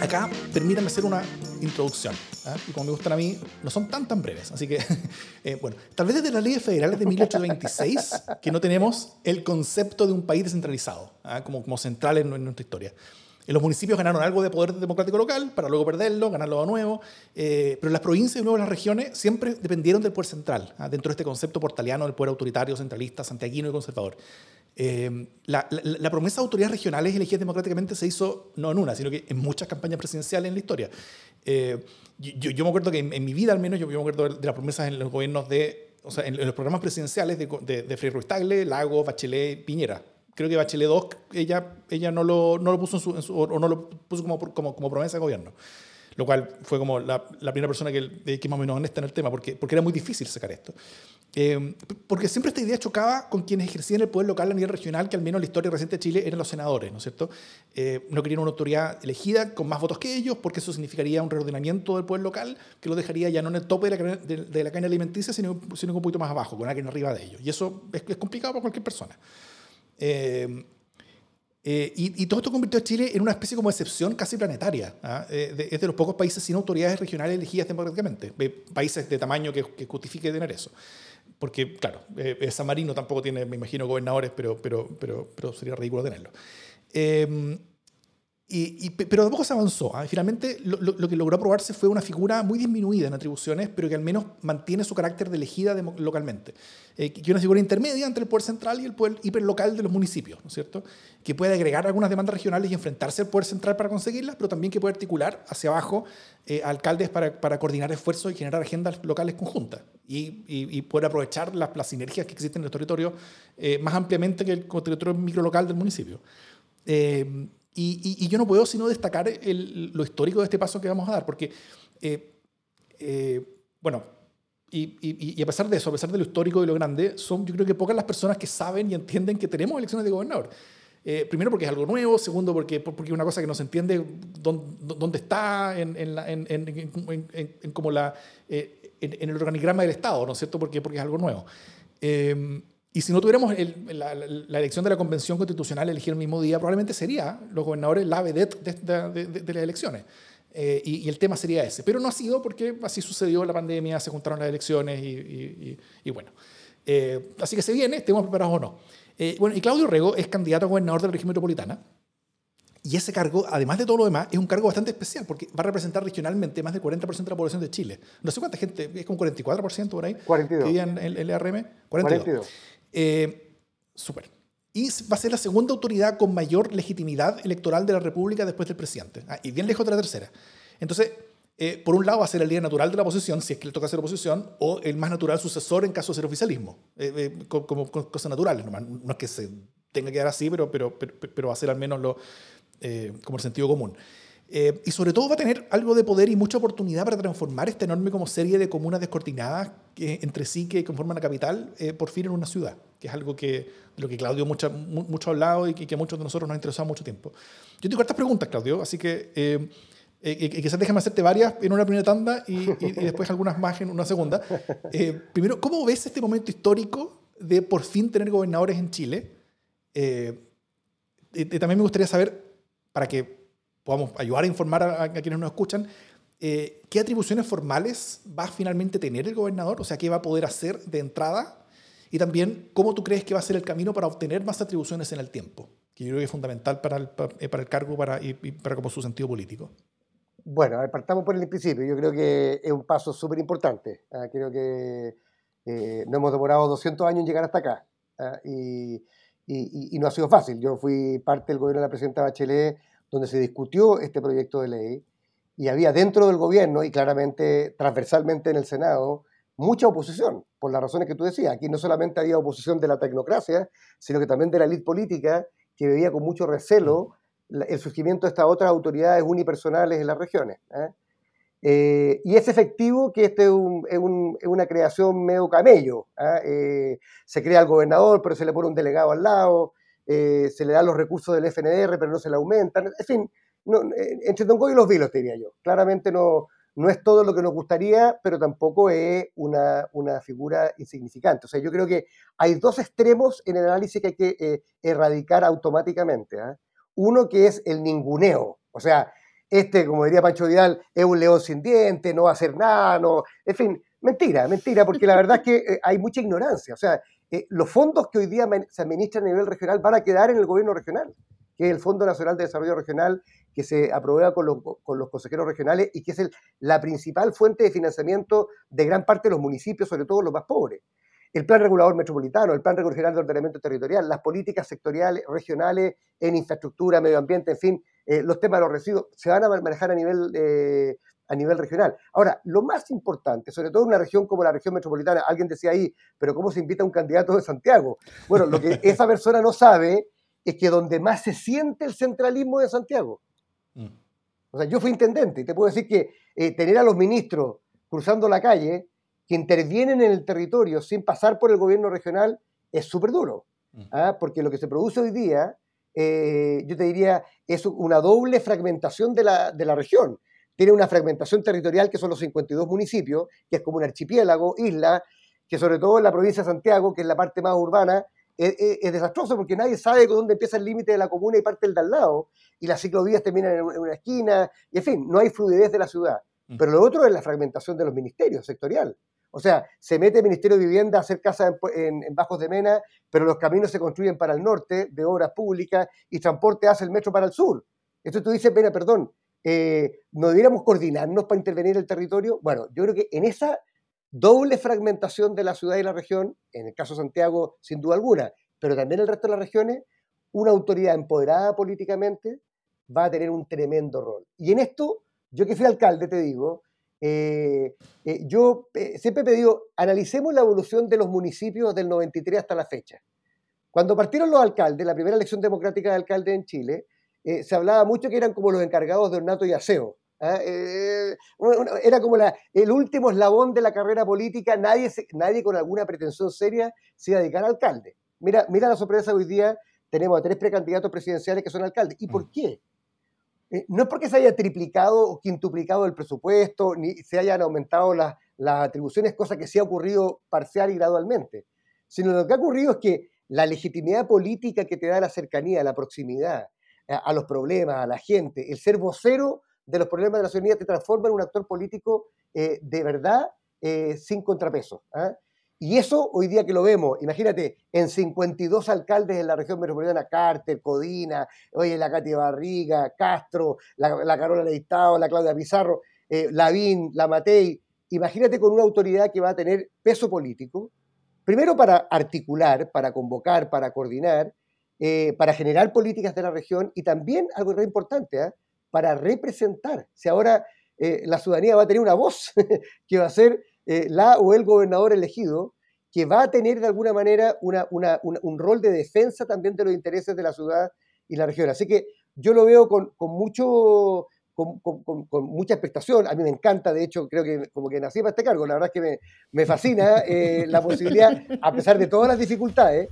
S1: Acá, permítanme hacer una introducción. ¿eh? Y como me gustan a mí, no son tan tan breves. Así que, [LAUGHS] eh, bueno, tal vez desde las leyes federales de 1826 que no tenemos el concepto de un país descentralizado, ¿eh? como, como central en, en nuestra historia. En los municipios ganaron algo de poder democrático local para luego perderlo, ganarlo de nuevo, eh, pero las provincias y luego las regiones siempre dependieron del poder central, ¿ah? dentro de este concepto portaliano del poder autoritario, centralista, santiaguino y conservador. Eh, la, la, la, promesa de autoridades regionales elegidas democráticamente se hizo no en una, sino que en muchas campañas presidenciales en la historia. Eh, yo, yo, me acuerdo que en, en, mi vida al menos, yo, yo me acuerdo de las promesas en los gobiernos de, o sea, en, en los programas presidenciales de, de, de Frei Ruiz Tagle, Lago, Bachelet, Piñera creo que Bachelet 2, ella, ella no, lo, no lo puso en su, o no lo puso como, como, como promesa de gobierno lo cual fue como la, la primera persona que, que más o menos honesta en el tema, porque, porque era muy difícil sacar esto. Eh, porque siempre esta idea chocaba con quienes ejercían el poder local a nivel regional, que al menos en la historia reciente de Chile eran los senadores, ¿no es cierto? Eh, no querían una autoridad elegida con más votos que ellos, porque eso significaría un reordenamiento del poder local que lo dejaría ya no en el tope de la, de, la cadena alimenticia, sino, sino un poquito más abajo, con alguien arriba de ellos. Y eso es, es complicado para cualquier persona. Eh, eh, y, todo esto convirtió a Chile en una especie como de excepción casi planetaria. ¿ah? Eh, es de los pocos países sin autoridades regionales elegidas democráticamente. países de tamaño que, que justifique tener eso. Porque, claro, eh, San Marino tampoco tiene, me imagino, gobernadores, pero, pero, pero, pero sería ridículo tenerlo. Pero tampoco se avanzó. ¿ah? Finalmente, lo, que logró aprobarse fue una figura muy disminuida en atribuciones, pero que al menos mantiene su carácter de elegida localmente. Eh, que es una figura intermedia entre el poder central y el poder hiperlocal de los municipios, ¿no es cierto? Que puede agregar algunas demandas regionales y enfrentarse al poder central para conseguirlas, pero también que puede articular hacia abajo eh, alcaldes para, para, coordinar esfuerzos y generar agendas locales conjuntas y, y, poder aprovechar las, las, sinergias que existen en el territorio eh, más ampliamente que el territorio microlocal del municipio. Eh, y, yo no puedo sino destacar lo histórico de este paso que vamos a dar, porque, eh, eh, bueno, y, a pesar de eso, a pesar de lo histórico y lo grande, son yo creo que pocas las personas que saben y entienden que tenemos elecciones de gobernador. Eh, primero porque es algo nuevo, segundo porque, porque es una cosa que no se entiende dónde, dónde está en, en, en, en como la, en, el organigrama del Estado, ¿no es cierto? Porque, porque es algo nuevo. Y si no tuviéramos la, elección de la Convención Constitucional elegir el mismo día, probablemente sería los gobernadores la vedette de, las elecciones. Eh, y, el tema sería ese. Pero no ha sido porque así sucedió la pandemia, se juntaron las elecciones y, bueno. Eh, así que se viene, estemos preparados o no. Eh, bueno, y Claudio Rego es candidato a gobernador de la región metropolitana. Y ese cargo, además de todo lo demás, es un cargo bastante especial porque va a representar regionalmente más del 40% de la población de Chile. No sé cuánta gente, es como 44% por ahí.
S3: 42.
S1: Que en el, el ERM. 42. 42. Eh, súper. Y va a ser la segunda autoridad con mayor legitimidad electoral de la República después del presidente. Ah, y bien lejos de la tercera. Entonces, eh, por un lado va a ser el líder natural de la oposición, si es que le toca ser oposición, o el más natural sucesor en caso de ser oficialismo, eh, como, cosas naturales. No, es que se tenga que dar así, pero, pero, pero, va a ser al menos lo, como el sentido común. Eh, y sobre todo va a tener algo de poder y mucha oportunidad para transformar esta enorme como serie de comunas descoordinadas que, entre sí que conforman la capital eh, por fin en una ciudad, que es algo que, de lo que Claudio mucho, mucho ha hablado y que, a muchos de nosotros nos ha interesado mucho tiempo. Yo tengo estas preguntas, Claudio, así que eh, eh quizás déjame hacerte varias en una primera tanda y, y, después algunas más en una segunda. primero, ¿cómo ves este momento histórico de por fin tener gobernadores en Chile? también me gustaría saber, para que podamos ayudar a informar a, quienes nos escuchan, eh, ¿qué atribuciones formales va a finalmente tener el gobernador? O sea, ¿qué va a poder hacer de entrada? Y también, ¿cómo tú crees que va a ser el camino para obtener más atribuciones en el tiempo? Que yo creo que es fundamental para el, para eh, el cargo para, y, para como su sentido político.
S3: Bueno, partamos por el principio. Yo creo que es un paso súper importante. Ah, creo que eh, no hemos demorado 200 años en llegar hasta acá. Ah, y, y, y, no ha sido fácil. Yo fui parte del gobierno de la presidenta Bachelet donde se discutió este proyecto de ley y había dentro del gobierno y claramente transversalmente en el Senado mucha oposición, por las razones que tú decías. Aquí no solamente había oposición de la tecnocracia, sino que también de la élite política que veía con mucho recelo el surgimiento de estas otras autoridades unipersonales en las regiones. ¿eh? Eh, y es efectivo que este es, una creación medio camello. ¿eh? eh, se crea el gobernador, pero se le pone un delegado al lado, eh, se le dan los recursos del FNR, pero no se le aumentan. En fin, no, eh, entre Tongo y los Vilos, diría yo. Claramente no, no es todo lo que nos gustaría, pero tampoco es una, una, figura insignificante. O sea, yo creo que hay dos extremos en el análisis que hay que eh, erradicar automáticamente. ¿ah? Uno que es el ninguneo. O sea, este, como diría Pancho Vidal, es un león sin dientes, no va a hacer nada, no. En fin, mentira, mentira, porque la verdad es que hay mucha ignorancia. O sea, eh, los fondos que hoy día se administran a nivel regional van a quedar en el gobierno regional, que es el Fondo Nacional de Desarrollo Regional, que se aprueba con los, con los consejeros regionales y que es la principal fuente de financiamiento de gran parte de los municipios, sobre todo los más pobres. El plan regulador metropolitano, el plan regional de ordenamiento territorial, las políticas sectoriales, regionales en infraestructura, medio ambiente, en fin, eh, los temas de los residuos, se van a manejar a nivel eh, a nivel regional. Ahora, lo más importante, sobre todo en una región como la región metropolitana, alguien decía ahí, pero ¿cómo se invita a un candidato de Santiago? Bueno, lo que [LAUGHS] esa persona no sabe es que donde más se siente el centralismo de Santiago. Mm. O sea, yo fui intendente y te puedo decir que eh, tener a los ministros cruzando la calle que intervienen en el territorio sin pasar por el gobierno regional es súper duro. Mm. ¿ah? Porque lo que se produce hoy día, eh, yo te diría, es una doble fragmentación de la, de la región. Tiene una fragmentación territorial que son los 52 municipios, que es como un archipiélago, isla, que sobre todo en la provincia de Santiago, que es la parte más urbana, es, desastroso porque nadie sabe dónde empieza el límite de la comuna y parte el de al lado, y las ciclovías terminan en, una esquina, y en fin, no hay fluidez de la ciudad. Mm. Pero lo otro es la fragmentación de los ministerios sectorial. O sea, se mete el Ministerio de Vivienda a hacer casas en, Bajos de Mena, pero los caminos se construyen para el norte, de obras públicas, y transporte hace el metro para el sur. Entonces tú dices, pena, perdón, eh, ¿no debiéramos coordinarnos para intervenir el territorio? Bueno, yo creo que en esa doble fragmentación de la ciudad y la región, en el caso de Santiago sin duda alguna, pero también el resto de las regiones, una autoridad empoderada políticamente va a tener un tremendo rol. Y en esto, yo que fui alcalde, te digo, eh, eh, yo siempre he pedido, analicemos la evolución de los municipios del 93 hasta la fecha. Cuando partieron los alcaldes, la primera elección democrática de alcalde en Chile, se hablaba mucho que eran como los encargados de ornato y aseo. ¿ah? era como la, el último eslabón de la carrera política, nadie, nadie con alguna pretensión seria se iba a dedicar a alcalde. Mira, mira la sorpresa hoy día, tenemos a tres precandidatos presidenciales que son alcaldes. ¿Y por mm. qué? Eh, no es porque se haya triplicado o quintuplicado el presupuesto, ni se hayan aumentado las, atribuciones, cosa que sí ha ocurrido parcial y gradualmente, sino lo que ha ocurrido es que la legitimidad política que te da la cercanía, la proximidad a, los problemas, a la gente, el ser vocero de los problemas de la ciudadanía te transforma en un actor político eh, de verdad eh, sin contrapeso. ¿ah? Y eso hoy día que lo vemos, imagínate, en 52 alcaldes en la región metropolitana, Carter, Codina, oye, la Katy Barriga, Castro, la, Carola Leitao, la Claudia Pizarro, eh, Lavín, la Matei, imagínate con una autoridad que va a tener peso político, primero para articular, para convocar, para coordinar, eh, para generar políticas de la región y también, algo muy importante, ¿ah? para representar. Si ahora eh, la ciudadanía va a tener una voz [LAUGHS] que va a ser eh, la o el gobernador elegido, que va a tener de alguna manera un rol de defensa también de los intereses de la ciudad y la región. Así que yo lo veo con, mucho, con, mucha expectación. A mí me encanta, de hecho, creo que como que nací para este cargo. La verdad es que me, fascina eh, la posibilidad, a pesar de todas las dificultades.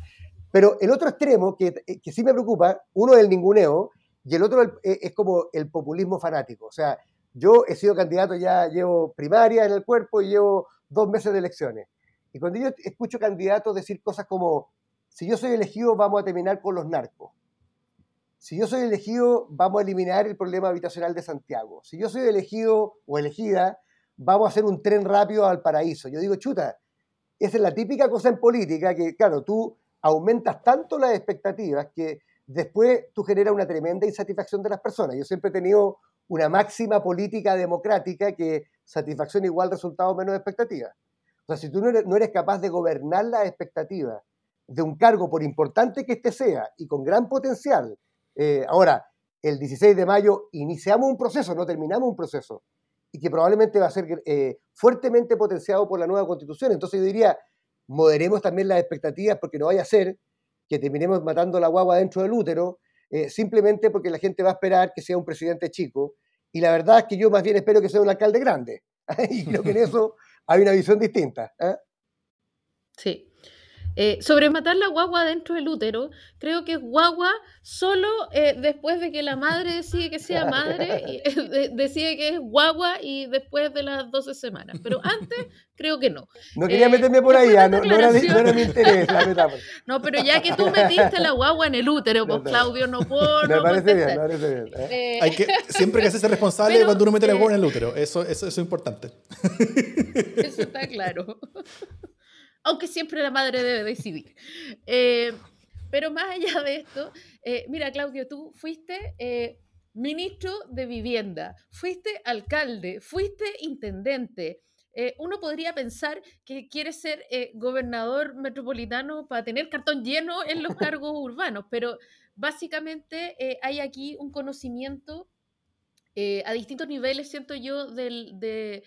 S3: Pero el otro extremo que, que sí me preocupa, uno es el ninguneo y el otro es como el populismo fanático. O sea, yo he sido candidato, ya llevo primaria en el cuerpo y llevo dos meses de elecciones. Y cuando yo escucho candidatos decir cosas como, si yo soy elegido vamos a terminar con los narcos. Si yo soy elegido vamos a eliminar el problema habitacional de Santiago. Si yo soy elegido o elegida, vamos a hacer un tren rápido al paraíso. Yo digo, chuta, esa es la típica cosa en política que, claro, tú aumentas tanto las expectativas que después tú generas una tremenda insatisfacción de las personas. Yo siempre he tenido una máxima política democrática que satisfacción igual resultado menos expectativa. O sea, si tú no eres, capaz de gobernar las expectativas de un cargo, por importante que éste sea, y con gran potencial, eh, ahora, el 16 de mayo iniciamos un proceso, no terminamos un proceso, y que probablemente va a ser eh, fuertemente potenciado por la nueva constitución. Entonces yo diría, moderemos también las expectativas porque no vaya a ser que terminemos matando la guagua dentro del útero eh, simplemente porque la gente va a esperar que sea un presidente chico. Y la verdad es que yo más bien espero que sea un alcalde grande. [LAUGHS] y creo que en eso hay una visión distinta. ¿eh?
S2: Sí. Eh, sobre matar la guagua dentro del útero, creo que es guagua solo eh, después de que la madre decide que sea madre, y, [LAUGHS] [LAUGHS] eh, decide que es guagua y después de las 12 semanas. Pero antes, creo que no.
S3: No quería meterme por ahí, ah, no, era, mi interés [LAUGHS]
S2: No, pero ya que tú metiste la guagua en el útero, pues Claudio, no puedo.
S3: Me parece bien, me parece bien.
S1: Hay que, siempre que hacerse responsable cuando uno mete la guagua en el útero, eso, eso, eso es importante.
S2: Eso está claro aunque siempre la madre debe decidir. [LAUGHS] Eh, pero más allá de esto, eh, mira, Claudio, tú fuiste eh, ministro de Vivienda, fuiste alcalde, fuiste intendente. uno podría pensar que quieres ser gobernador metropolitano para tener cartón lleno en los [LAUGHS] cargos urbanos, pero básicamente hay aquí un conocimiento a distintos niveles, siento yo, del, de,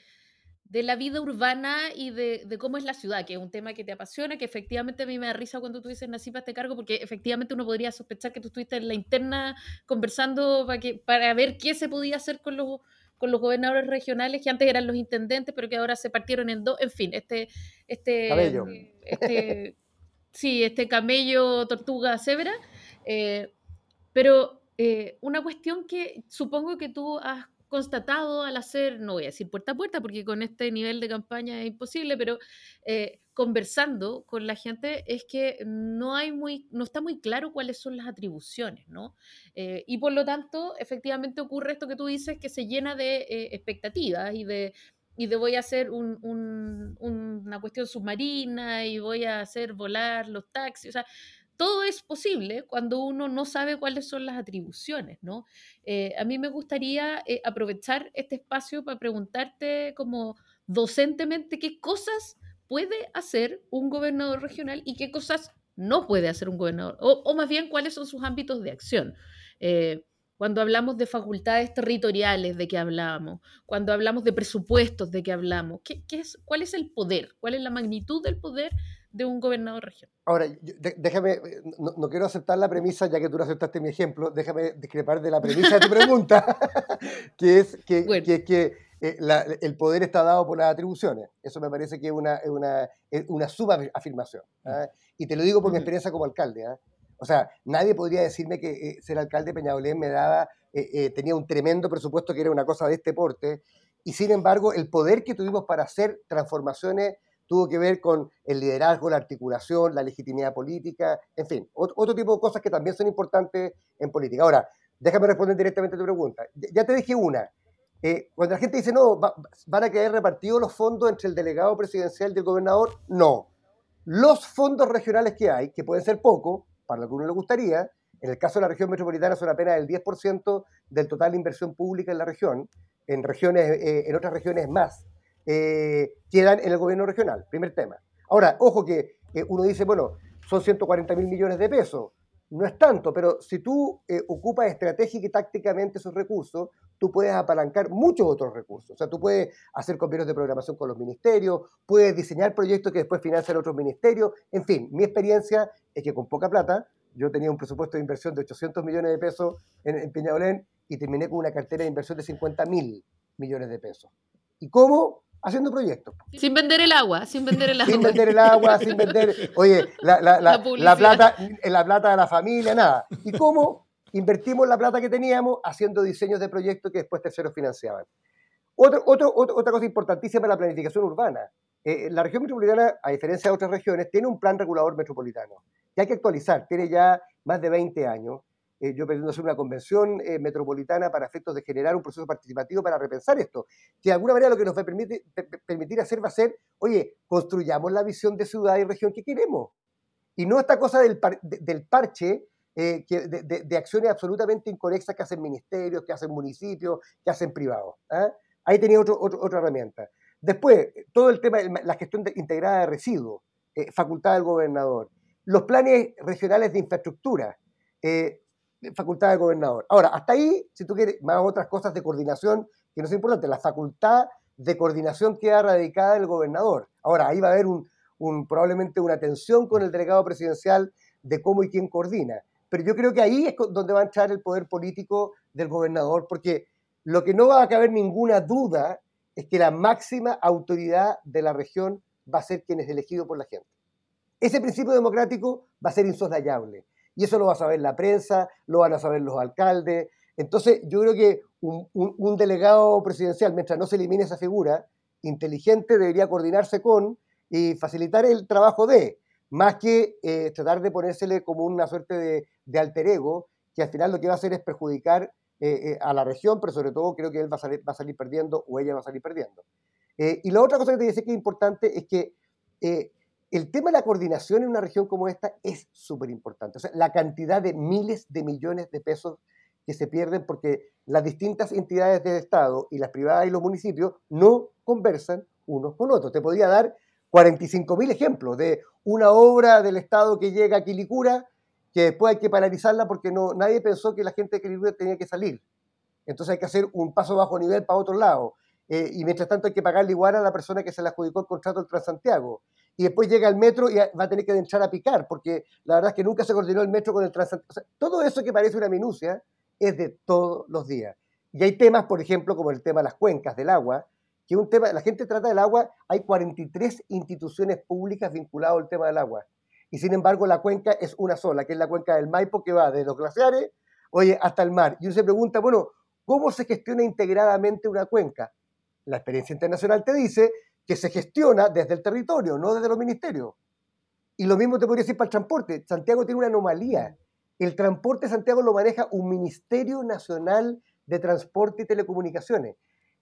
S2: de la vida urbana y de, de, cómo es la ciudad, que es un tema que te apasiona, que efectivamente a mí me da risa cuando tú dices nací para este cargo, porque efectivamente uno podría sospechar que tú estuviste en la interna conversando para, que, para ver qué se podía hacer con los, con los gobernadores regionales, que antes eran los intendentes, pero que ahora se partieron en dos, en fin, este... este
S3: Cabello.
S2: Este, [LAUGHS] sí, este camello tortuga cebra, eh, pero eh, una cuestión que supongo que tú has constatado al hacer, no voy a decir puerta a puerta, porque con este nivel de campaña es imposible, pero eh, conversando con la gente es que no hay muy, no está muy claro cuáles son las atribuciones, ¿no? Eh, y por lo tanto, efectivamente ocurre esto que tú dices, que se llena de eh, expectativas y de, y de voy a hacer un, un, una cuestión submarina y voy a hacer volar los taxis, o sea, todo es posible cuando uno no sabe cuáles son las atribuciones, ¿no? Eh, a mí me gustaría eh, aprovechar este espacio para preguntarte como docentemente qué cosas puede hacer un gobernador regional y qué cosas no puede hacer un gobernador, o, más bien cuáles son sus ámbitos de acción. Eh, cuando hablamos de facultades territoriales de que hablamos, cuando hablamos de presupuestos de que hablamos, ¿qué, qué es, ¿cuál es el poder? ¿Cuál es la magnitud del poder de un gobernador regional.
S3: Ahora, déjame, eh, no, quiero aceptar la premisa, ya que tú no aceptaste mi ejemplo, déjame discrepar de la premisa de tu pregunta, [LAUGHS] que es que, que, eh, el poder está dado por las atribuciones. Eso me parece que es una, una, una subafirmación. Mm. Y te lo digo por mi experiencia como alcalde. ¿ah? O sea, nadie podría decirme que eh, ser alcalde de Peñalolén me daba, tenía un tremendo presupuesto que era una cosa de este porte, y sin embargo, el poder que tuvimos para hacer transformaciones tuvo que ver con el liderazgo, la articulación, la legitimidad política, en fin, otro, tipo de cosas que también son importantes en política. Ahora, déjame responder directamente a tu pregunta. Ya te dije una. Eh, cuando la gente dice, no, van a quedar repartidos los fondos entre el delegado presidencial y el gobernador, no. Los fondos regionales que hay, que pueden ser pocos, para lo que uno le gustaría, en el caso de la región metropolitana son apenas el 10% del total de inversión pública en la región, en, regiones, eh, en otras regiones más eh, quedan en el gobierno regional. Primer tema. Ahora, ojo que uno dice, bueno, son 140 mil millones de pesos. No es tanto, pero si tú eh, ocupas estratégica y tácticamente esos recursos, tú puedes apalancar muchos otros recursos. O sea, tú puedes hacer convenios de programación con los ministerios, puedes diseñar proyectos que después financian otros ministerios. En fin, mi experiencia es que con poca plata, yo tenía un presupuesto de inversión de 800 millones de pesos en, en y terminé con una cartera de inversión de 50 mil millones de pesos. ¿Y cómo? Haciendo proyectos.
S2: Sin vender el agua, sin vender el agua.
S3: sin vender el agua, sin vender, oye, la, la, la, la, plata, la plata de la familia, nada. ¿Y cómo? Invertimos la plata que teníamos haciendo diseños de proyectos que después terceros financiaban. Otro, otro, otra cosa importantísima es la planificación urbana. Eh, la región metropolitana, a diferencia de otras regiones, tiene un plan regulador metropolitano que hay que actualizar. Tiene ya más de 20 años eh, yo pretendo hacer una convención eh, metropolitana para efectos de generar un proceso participativo para repensar esto. Que de alguna manera lo que nos va a permitir, permitir hacer va a ser, oye, construyamos la visión de ciudad y región que queremos. Y no esta cosa del, del parche eh, que, de, acciones absolutamente inconexas que hacen ministerios, que hacen municipios, que hacen privados. ¿ah? Ahí tenía otro, otra herramienta. Después, todo el tema, la gestión integrada de residuos, facultad del gobernador, los planes regionales de infraestructura. Facultad de gobernador. Ahora, hasta ahí, si tú quieres, más otras cosas de coordinación que no es importante, la facultad de coordinación queda radicada en el gobernador. Ahora, ahí va a haber un, probablemente una tensión con el delegado presidencial de cómo y quién coordina. Pero yo creo que ahí es donde va a entrar el poder político del gobernador, porque lo que no va a caber ninguna duda es que la máxima autoridad de la región va a ser quien es elegido por la gente. Ese principio democrático va a ser insoslayable. Y eso lo va a saber la prensa, lo van a saber los alcaldes. Entonces, yo creo que un, delegado presidencial, mientras no se elimine esa figura, inteligente debería coordinarse con y facilitar el trabajo de, más que eh, tratar de ponérsele como una suerte de, alter ego, que al final lo que va a hacer es perjudicar eh, eh, a la región, pero sobre todo creo que él va a salir, va a salir perdiendo o ella va a salir perdiendo. y la otra cosa que te decía que es importante es que el tema de la coordinación en una región como esta es súper importante. O sea, la cantidad de miles de millones de pesos que se pierden porque las distintas entidades del Estado y las privadas y los municipios no conversan unos con otros. Te podría dar 45.000 ejemplos de una obra del Estado que llega a Quilicura que después hay que paralizarla porque no, nadie pensó que la gente de Quilicura tenía que salir. Entonces hay que hacer un paso bajo nivel para otro lado. eh, y mientras tanto hay que pagarle igual a la persona que se le adjudicó el contrato del Transantiago. Y después llega el metro y va a tener que entrar a picar, porque la verdad es que nunca se coordinó el metro con el Transantiago. todo eso que parece una minucia es de todos los días. Y hay temas, por ejemplo, como el tema de las cuencas del agua, que un tema, la gente trata del agua, hay 43 instituciones públicas vinculadas al tema del agua. Y sin embargo, la cuenca es una sola, que es la cuenca del Maipo, que va desde los glaciares, oye, hasta el mar. Y uno se pregunta, bueno, ¿cómo se gestiona integradamente una cuenca? La experiencia internacional te dice que se gestiona desde el territorio, no desde los ministerios. Y lo mismo te podría decir para el transporte. Santiago tiene una anomalía. El transporte de Santiago lo maneja un Ministerio Nacional de Transporte y Telecomunicaciones.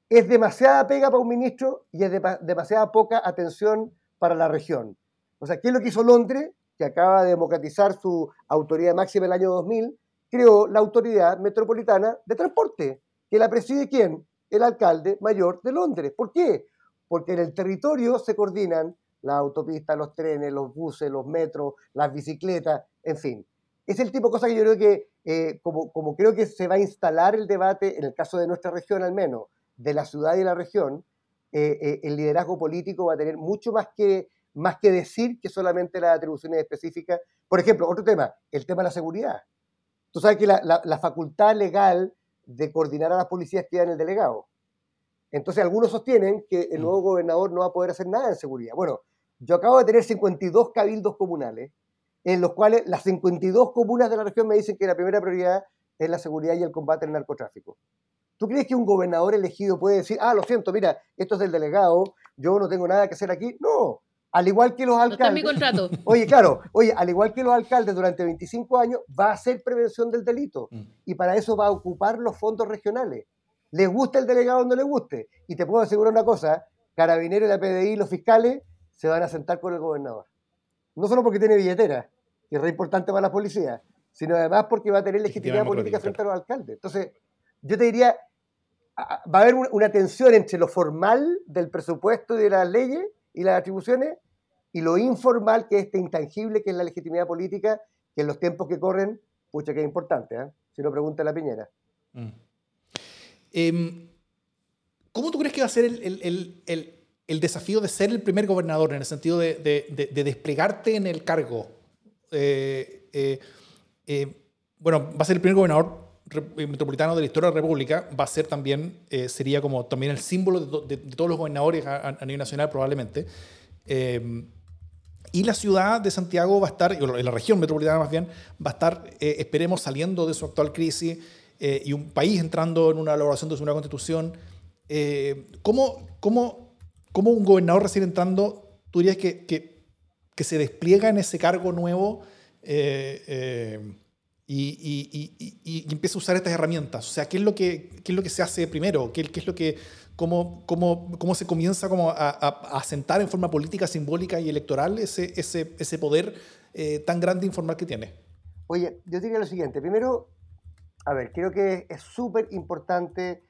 S3: Es demasiada pega para un ministro y es demasiada poca atención para la región. O sea, ¿qué es lo que hizo Londres, que acaba de democratizar su autoridad máxima en el año 2000? Creó la Autoridad Metropolitana de Transporte, que la preside quién? El alcalde mayor de Londres. ¿Por qué? Porque en el territorio se coordinan las autopistas, los trenes, los buses, los metros, las bicicletas, en fin. Es el tipo de cosas que yo creo que, eh, como, creo que se va a instalar el debate, en el caso de nuestra región al menos, de la ciudad y la región, eh, eh, el liderazgo político va a tener mucho más que, más que decir que solamente las atribuciones específicas. Por ejemplo, otro tema, el tema de la seguridad. Tú sabes que la, facultad legal de coordinar a las policías queda en el delegado. Entonces algunos sostienen que el mm. nuevo gobernador no va a poder hacer nada en seguridad. Bueno, yo acabo de tener 52 cabildos comunales, en los cuales las 52 comunas de la región me dicen que la primera prioridad es la seguridad y el combate al narcotráfico. ¿Tú crees que un gobernador elegido puede decir, ah, lo siento, mira, esto es del delegado, yo no tengo nada que hacer aquí? No, al igual que los alcaldes.
S2: mi contrato. [LAUGHS]
S3: Oye, claro, oye, al igual que los alcaldes durante 25 años, va a hacer prevención del delito. Mm. Y para eso va a ocupar los fondos regionales. Les gusta el delegado o no les guste. Y te puedo asegurar una cosa, Carabineros, la PDI, los fiscales, se van a sentar con el gobernador. No solo porque tiene billetera, que es re importante para la policía, sino además porque va a tener legitimidad política frente a los alcaldes. Entonces, yo te diría, va a haber una tensión entre lo formal del presupuesto y de las leyes y las atribuciones y lo informal, que es este intangible, que es la legitimidad política, que en los tiempos que corren, pucha, que es importante, ¿eh? si lo pregunta la Piñera. Mm.
S1: Em, ¿Cómo tú crees que va a ser el, desafío de ser el primer gobernador, en el sentido de, desplegarte en el cargo? Eh, eh, eh, bueno, va a ser el primer gobernador eh, metropolitano de la historia de la República va a ser también, eh, sería como también el símbolo de, todos los gobernadores a, nivel nacional probablemente. Eh, y la ciudad de Santiago va a estar, la región metropolitana más bien, va a estar, esperemos, saliendo de su actual crisis y un país entrando en una elaboración de su nueva constitución. ¿cómo, cómo, cómo, un gobernador recién entrando, tú dirías que, que, que se despliega en ese cargo nuevo? y, empieza a usar estas herramientas. O sea, ¿qué es lo que, qué es lo que se hace primero? ¿Qué, qué es lo que, cómo, cómo, cómo se comienza como a, a, sentar en forma política, simbólica y electoral ese, ese, ese poder eh, tan grande informal que tiene?
S3: Oye, yo diría lo siguiente. Primero, a ver, creo que es súper importante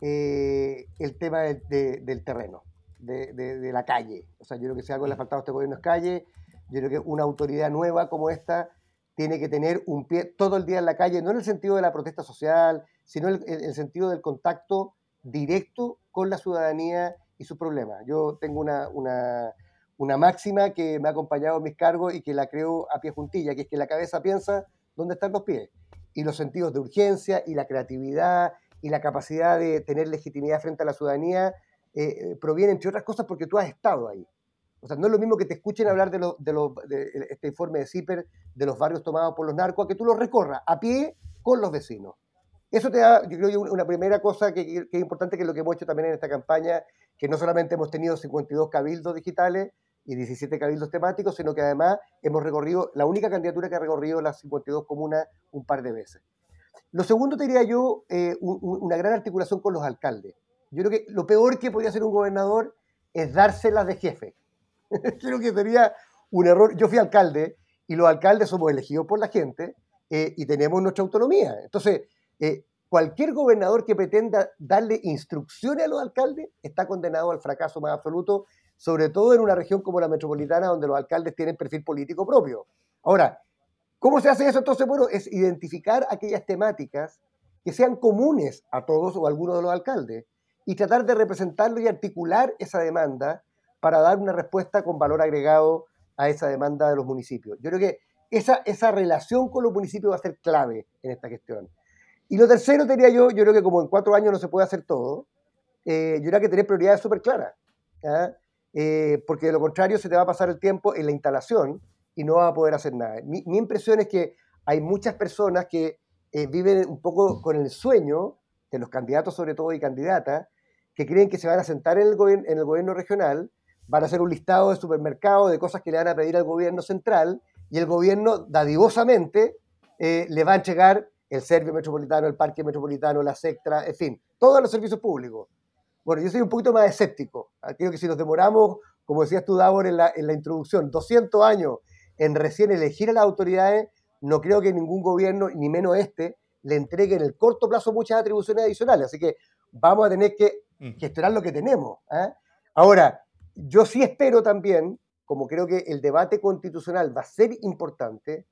S3: eh, el tema del terreno, de, la calle. O sea, yo creo que si algo le ha faltado a este gobierno es calle. Yo creo que una autoridad nueva como esta tiene que tener un pie todo el día en la calle, no en el sentido de la protesta social, sino en el, sentido del contacto directo con la ciudadanía y sus problemas. Yo tengo una, máxima que me ha acompañado en mis cargos y que la creo a pie juntilla, que es que la cabeza piensa dónde están los pies. Y los sentidos de urgencia y la creatividad y la capacidad de tener legitimidad frente a la ciudadanía eh, eh, provienen, entre otras cosas, porque tú has estado ahí. O sea, no es lo mismo que te escuchen hablar de, lo, de, este informe de CIPER de los barrios tomados por los narcos, a que tú los recorras a pie con los vecinos. Eso te da, yo creo, una primera cosa que, es importante, que es lo que hemos hecho también en esta campaña, que no solamente hemos tenido 52 cabildos digitales y 17 cabildos temáticos, sino que además hemos recorrido, la única candidatura que ha recorrido las 52 comunas un par de veces. Lo segundo, te diría yo, eh, una gran articulación con los alcaldes. Yo creo que lo peor que podía hacer un gobernador es dárselas de jefe. [LAUGHS] Creo que sería un error. Yo fui alcalde y los alcaldes somos elegidos por la gente eh, y tenemos nuestra autonomía. Entonces, eh, cualquier gobernador que pretenda darle instrucciones a los alcaldes está condenado al fracaso más absoluto, sobre todo en una región como la metropolitana, donde los alcaldes tienen perfil político propio. Ahora, ¿cómo se hace eso? Entonces, bueno, es identificar aquellas temáticas que sean comunes a todos o a algunos de los alcaldes y tratar de representarlo y articular esa demanda para dar una respuesta con valor agregado a esa demanda de los municipios. Yo creo que esa, esa relación con los municipios va a ser clave en esta gestión. Y lo tercero, diría yo, yo creo que como en cuatro años no se puede hacer todo, eh, yo creo que tener prioridades súper claras. Eh, porque de lo contrario se te va a pasar el tiempo en la instalación y no va a poder hacer nada. Mi, impresión es que hay muchas personas que eh, viven un poco con el sueño de los candidatos sobre todo y candidatas, que creen que se van a sentar en el, en gobierno regional, van a hacer un listado de supermercados, de cosas que le van a pedir al gobierno central, y el gobierno dadivosamente le va a entregar el Servio Metropolitano, el Parque Metropolitano, la Sectra, en fin, todos los servicios públicos. Bueno, yo soy un poquito más escéptico. Creo que si nos demoramos, como decías tú, Davor, en la, en la introducción, 200 años en recién elegir a las autoridades, no creo que ningún gobierno, ni menos este, le entregue en el corto plazo muchas atribuciones adicionales. Así que vamos a tener que mm. gestionar lo que tenemos. ¿ah? Ahora, yo sí espero también, como creo que el debate constitucional va a ser importante,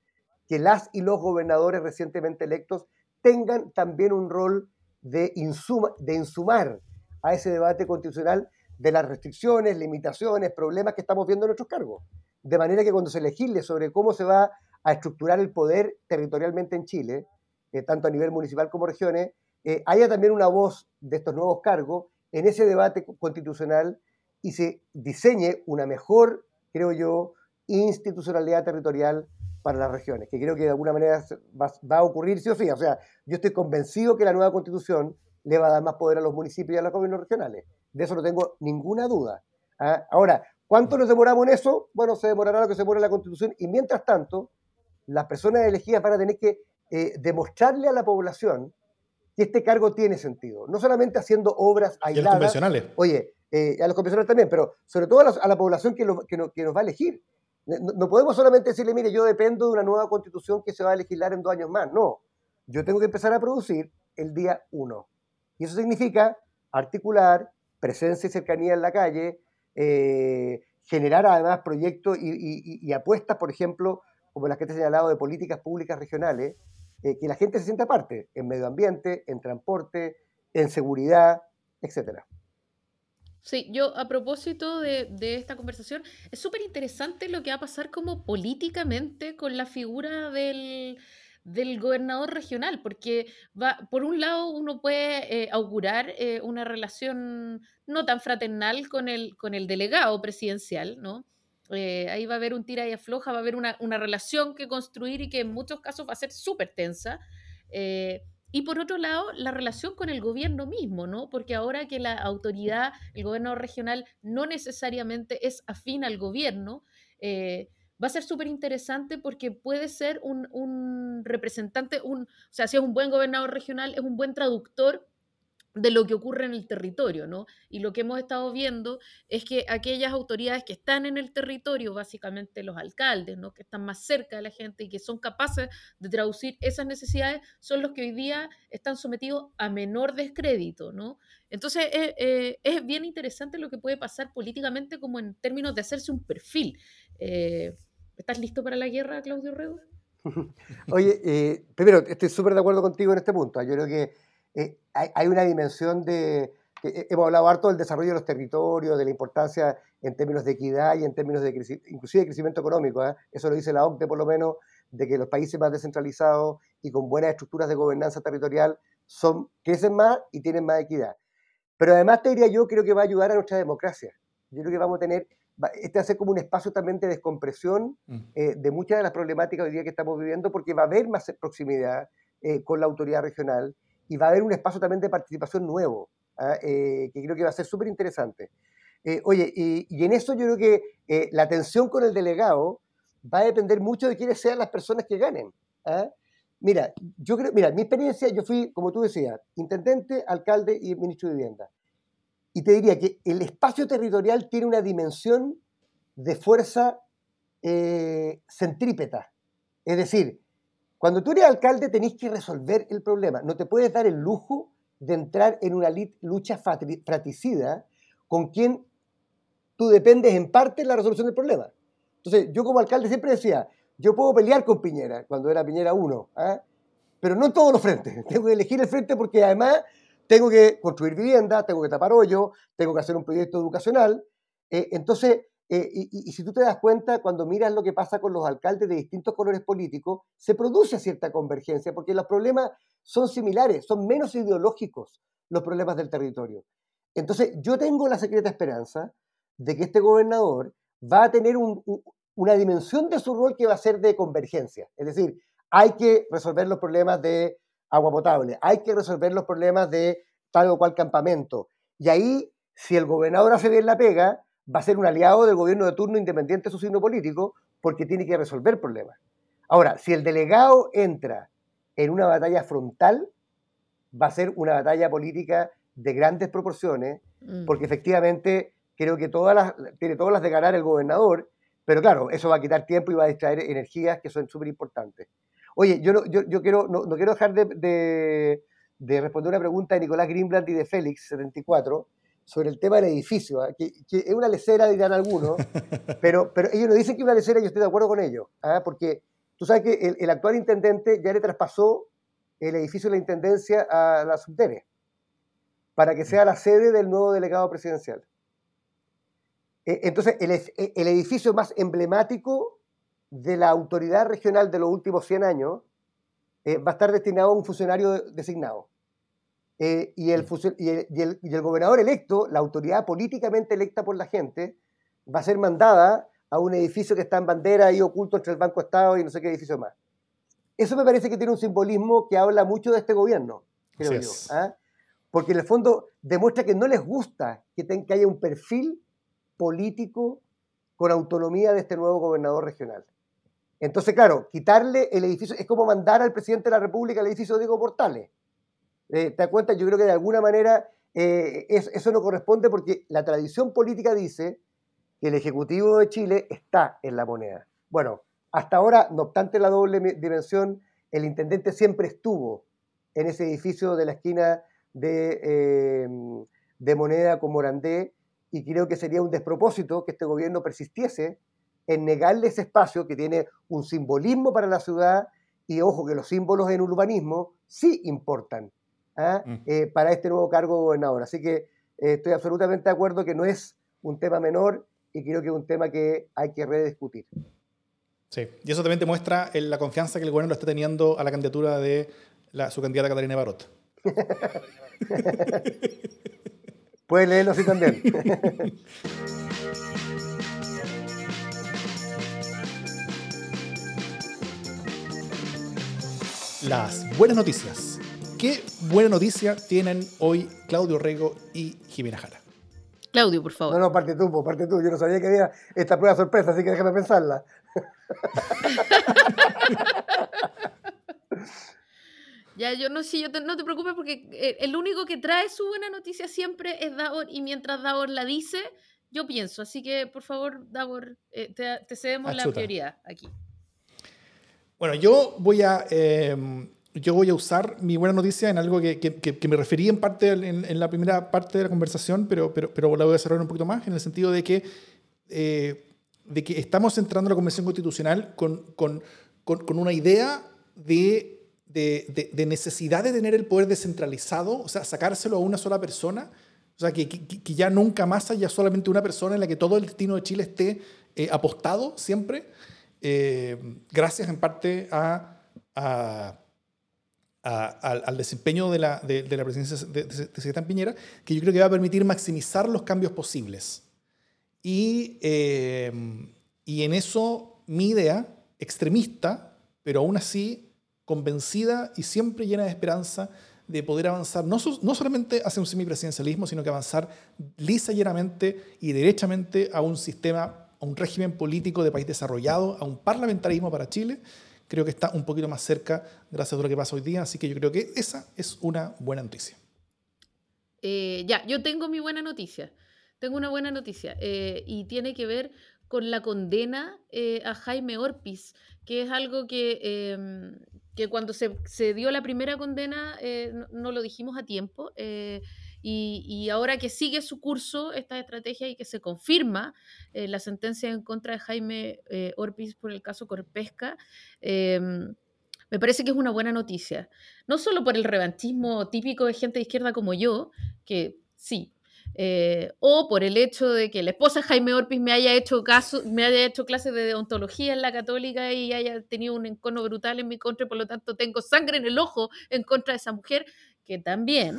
S3: que las y los gobernadores recientemente electos tengan también un rol de, insuma, de insumar a ese debate constitucional de las restricciones, limitaciones, problemas que estamos viendo en nuestros cargos. De manera que cuando se legisle sobre cómo se va a estructurar el poder territorialmente en Chile, eh, tanto a nivel municipal como regiones, eh, haya también una voz de estos nuevos cargos en ese debate constitucional y se diseñe una mejor, creo yo, institucionalidad territorial para las regiones, que creo que de alguna manera va, a ocurrir sí o sí. O sea, yo estoy convencido que la nueva constitución le va a dar más poder a los municipios y a los gobiernos regionales. De eso no tengo ninguna duda. ¿ah? Ahora, ¿cuánto nos demoramos en eso? Bueno, se demorará lo que se demore la constitución y mientras tanto, las personas elegidas van a tener que eh, demostrarle a la población que este cargo tiene sentido. No solamente haciendo obras aisladas. Y a los
S1: convencionales.
S3: Oye, eh, a los convencionales también, pero sobre todo a la, población que, que nos va a elegir. No, podemos solamente decirle, mire, yo dependo de una nueva constitución que se va a legislar en dos años más. No, yo tengo que empezar a producir el día uno. Y eso significa articular presencia y cercanía en la calle, eh, generar además proyectos y, apuestas, por ejemplo, como las que te he señalado de políticas públicas regionales, eh, que la gente se sienta parte en medio ambiente, en transporte, en seguridad, etcétera.
S2: Sí, yo a propósito de, esta conversación, es súper interesante lo que va a pasar como políticamente con la figura del, gobernador regional, porque va, por un lado uno puede eh, augurar eh, una relación no tan fraternal con el, con el delegado presidencial, ¿no? Eh, ahí va a haber un tira y afloja, va a haber una, una, relación que construir y que en muchos casos va a ser súper tensa. Y por otro lado, la relación con el gobierno mismo, ¿no? Porque ahora que la autoridad, el gobierno regional, no necesariamente es afín al gobierno, eh, va a ser súper interesante porque puede ser un, un representante, un, o sea, si es un buen gobernador regional, es un buen traductor de lo que ocurre en el territorio, ¿no? Y lo que hemos estado viendo es que aquellas autoridades que están en el territorio, básicamente los alcaldes, ¿no? Que están más cerca de la gente y que son capaces de traducir esas necesidades, son los que hoy día están sometidos a menor descrédito, ¿no? Entonces eh, eh, es bien interesante lo que puede pasar políticamente como en términos de hacerse un perfil. Eh, ¿Estás listo para la guerra, Claudio Rego? [LAUGHS]
S3: Oye, primero, estoy súper de acuerdo contigo en este punto. Yo creo que eh, hay, una dimensión de, hemos hablado harto del desarrollo de los territorios, de la importancia en términos de equidad y en términos de inclusive de crecimiento económico. ¿eh? Eso lo dice la OCDE por lo menos, de que los países más descentralizados y con buenas estructuras de gobernanza territorial son, crecen más y tienen más equidad. Pero además te diría yo, creo que va a ayudar a nuestra democracia. Yo creo que vamos a tener, este ser como un espacio también de descompresión mm. eh, de muchas de las problemáticas hoy día que estamos viviendo, porque va a haber más proximidad con la autoridad regional y va a haber un espacio también de participación nuevo, ¿ah? eh, que creo que va a ser súper interesante. Eh, oye, y, en eso yo creo que eh, la atención con el delegado va a depender mucho de quiénes sean las personas que ganen. ¿ah? Mira, yo creo, mira, mi experiencia, yo fui, como tú decías, intendente, alcalde y ministro de vivienda. Y te diría que el espacio territorial tiene una dimensión de fuerza centrípeta. Es decir, cuando tú eres alcalde tenés que resolver el problema. No te puedes dar el lujo de entrar en una lucha fratricida con quien tú dependes en parte de la resolución del problema. Entonces, yo como alcalde siempre decía, yo puedo pelear con Piñera, cuando era Piñera 1, ¿ah? pero no en todos los frentes. [LAUGHS] Tengo que elegir el frente porque además tengo que construir vivienda, tengo que tapar hoyo, tengo que hacer un proyecto educacional. Eh, entonces, eh, y, si tú te das cuenta, cuando miras lo que pasa con los alcaldes de distintos colores políticos, se produce cierta convergencia, porque los problemas son similares, son menos ideológicos los problemas del territorio. Entonces, yo tengo la secreta esperanza de que este gobernador va a tener una dimensión de su rol que va a ser de convergencia. Es decir, hay que resolver los problemas de agua potable, hay que resolver los problemas de tal o cual campamento. Y ahí, si el gobernador hace bien la pega, va a ser un aliado del gobierno de turno independiente de su signo político, porque tiene que resolver problemas. Ahora, si el delegado entra en una batalla frontal, va a ser una batalla política de grandes proporciones, mm. porque efectivamente creo que todas las, tiene todas las de ganar el gobernador, pero claro, eso va a quitar tiempo y va a distraer energías que son súper importantes. Oye, yo no, yo, yo quiero, no, quiero dejar de, de, responder una pregunta de Nicolás Greenblatt y de Félix, 74, sobre el tema del edificio, ¿ah? que, es una lecera, dirán algunos, [LAUGHS] pero, pero ellos no dicen que es una lecera y yo estoy de acuerdo con ellos, ¿ah? porque tú sabes que el, el, actual intendente ya le traspasó el edificio de la intendencia a la subdere para que sea la sede del nuevo delegado presidencial. E, entonces, el, el edificio más emblemático de la autoridad regional de los últimos 100 años eh, va a estar destinado a un funcionario designado. Eh, y, el, y, el, y, el, gobernador electo, la autoridad políticamente electa por la gente, va a ser mandada a un edificio que está en bandera y oculto entre el Banco Estado y no sé qué edificio más. Eso me parece que tiene un simbolismo que habla mucho de este gobierno, creo yo. ¿ah? Porque en el fondo demuestra que no les gusta que, que haya un perfil político con autonomía de este nuevo gobernador regional. Entonces, claro, quitarle el edificio es como mandar al presidente de la República al edificio de Diego Portales. Eh, ¿Te das cuenta? Yo creo que de alguna manera eh, eso no corresponde porque la tradición política dice que el Ejecutivo de Chile está en la moneda. Bueno, hasta ahora, no obstante la doble dimensión, el intendente siempre estuvo en ese edificio de la esquina de, eh, de Moneda con Morandé y creo que sería un despropósito que este gobierno persistiese en negarle ese espacio que tiene un simbolismo para la ciudad y ojo que los símbolos en urbanismo sí importan ¿ah? mm. eh, para este nuevo cargo de gobernador. Así que eh, estoy absolutamente de acuerdo que no es un tema menor y creo que es un tema que hay que rediscutir.
S1: Sí, y eso también demuestra la confianza que el gobierno está teniendo a la candidatura de su candidata Catalina Barot. [LAUGHS]
S3: Puedes leerlo así también. [LAUGHS]
S1: las buenas noticias. ¿Qué buena noticia tienen hoy Claudio Rego y Jimena Jara?
S2: Claudio, por favor.
S3: No, no, parte tú, parte tú. Yo no sabía que había esta prueba sorpresa, así que déjame pensarla. [LAUGHS]
S2: Ya, yo no sé, yo no te preocupes porque eh, el único que trae su buena noticia siempre es Davor y mientras Davor la dice, yo pienso. Así que, por favor, Davor, eh, te, cedemos la prioridad aquí.
S1: Bueno, yo voy a, em, yo voy a usar mi buena noticia en algo que, que, me referí en parte en, la primera parte de la conversación, pero, pero, pero la voy a desarrollar un poquito más, en el sentido de que, eh, de que estamos entrando a la Convención Constitucional con, con, con, una idea de, de, de, necesidad de tener el poder descentralizado, o sea, sacárselo a una sola persona, o sea, que, que ya nunca más haya solamente una persona en la que todo el destino de Chile esté eh, apostado siempre. Eh, gracias en parte al desempeño de la, de, presidencia de, de, Piñera, que yo creo que va a permitir maximizar los cambios posibles. Y, eh, y en eso mi idea, extremista, pero aún así convencida y siempre llena de esperanza de poder avanzar no, no solamente hacia un semipresidencialismo, sino que avanzar lisa y llanamente y derechamente a un sistema a un régimen político de país desarrollado, a un parlamentarismo para Chile, creo que está un poquito más cerca gracias a lo que pasa hoy día. Así que yo creo que esa es una buena noticia.
S2: Eh, ya, yo tengo mi buena noticia. Tengo una buena noticia eh, y tiene que ver con la condena eh, a Jaime Orpiz, que es algo que, em, cuando se, dio la primera condena no, lo dijimos a tiempo. Y, ahora que sigue su curso esta estrategia y que se confirma eh, la sentencia en contra de Jaime eh, Orpiz por el caso Corpesca, em, Me parece que es una buena noticia. No solo por el revanchismo típico de gente de izquierda como yo, que sí, eh, o por el hecho de que la esposa Jaime Orpiz me haya hecho caso, me haya hecho clases de deontología en la católica y haya tenido un encono brutal en mi contra y por lo tanto tengo sangre en el ojo en contra de esa mujer, que también.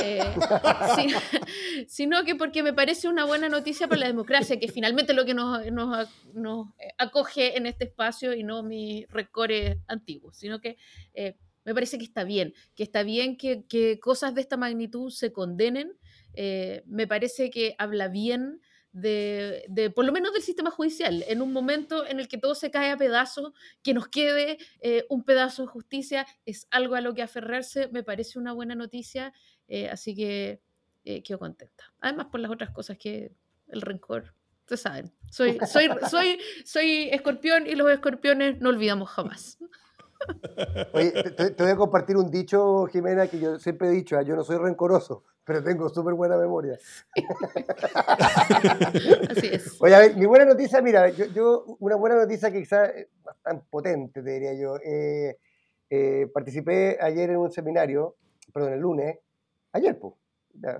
S2: Eh, [LAUGHS] sino que porque me parece una buena noticia para la democracia, que finalmente es lo que nos, nos acoge en este espacio y no mis recores antiguos, sino que eh, me parece que está bien, que está bien que, cosas de esta magnitud se condenen. Eh, me parece que habla bien de, por lo menos del sistema judicial, en un momento en el que todo se cae a pedazos, que nos quede eh, un pedazo de justicia, es algo a lo que aferrarse, me parece una buena noticia, eh, así que quedo contenta. Además por las otras cosas que el rencor, ustedes saben, soy, soy, soy, soy escorpión y los escorpiones no olvidamos jamás. [LAUGHS]
S3: Oye, te, te, voy a compartir un dicho, Jimena, que yo siempre he dicho, ah, yo no soy rencoroso, pero tengo súper buena memoria. [LAUGHS]
S2: Así es.
S3: Oye, a ver, mi buena noticia, mira, yo, yo una buena noticia que quizás es bastante potente, te diría yo. Eh, eh, participé ayer en un seminario, perdón, el lunes, ayer, pues,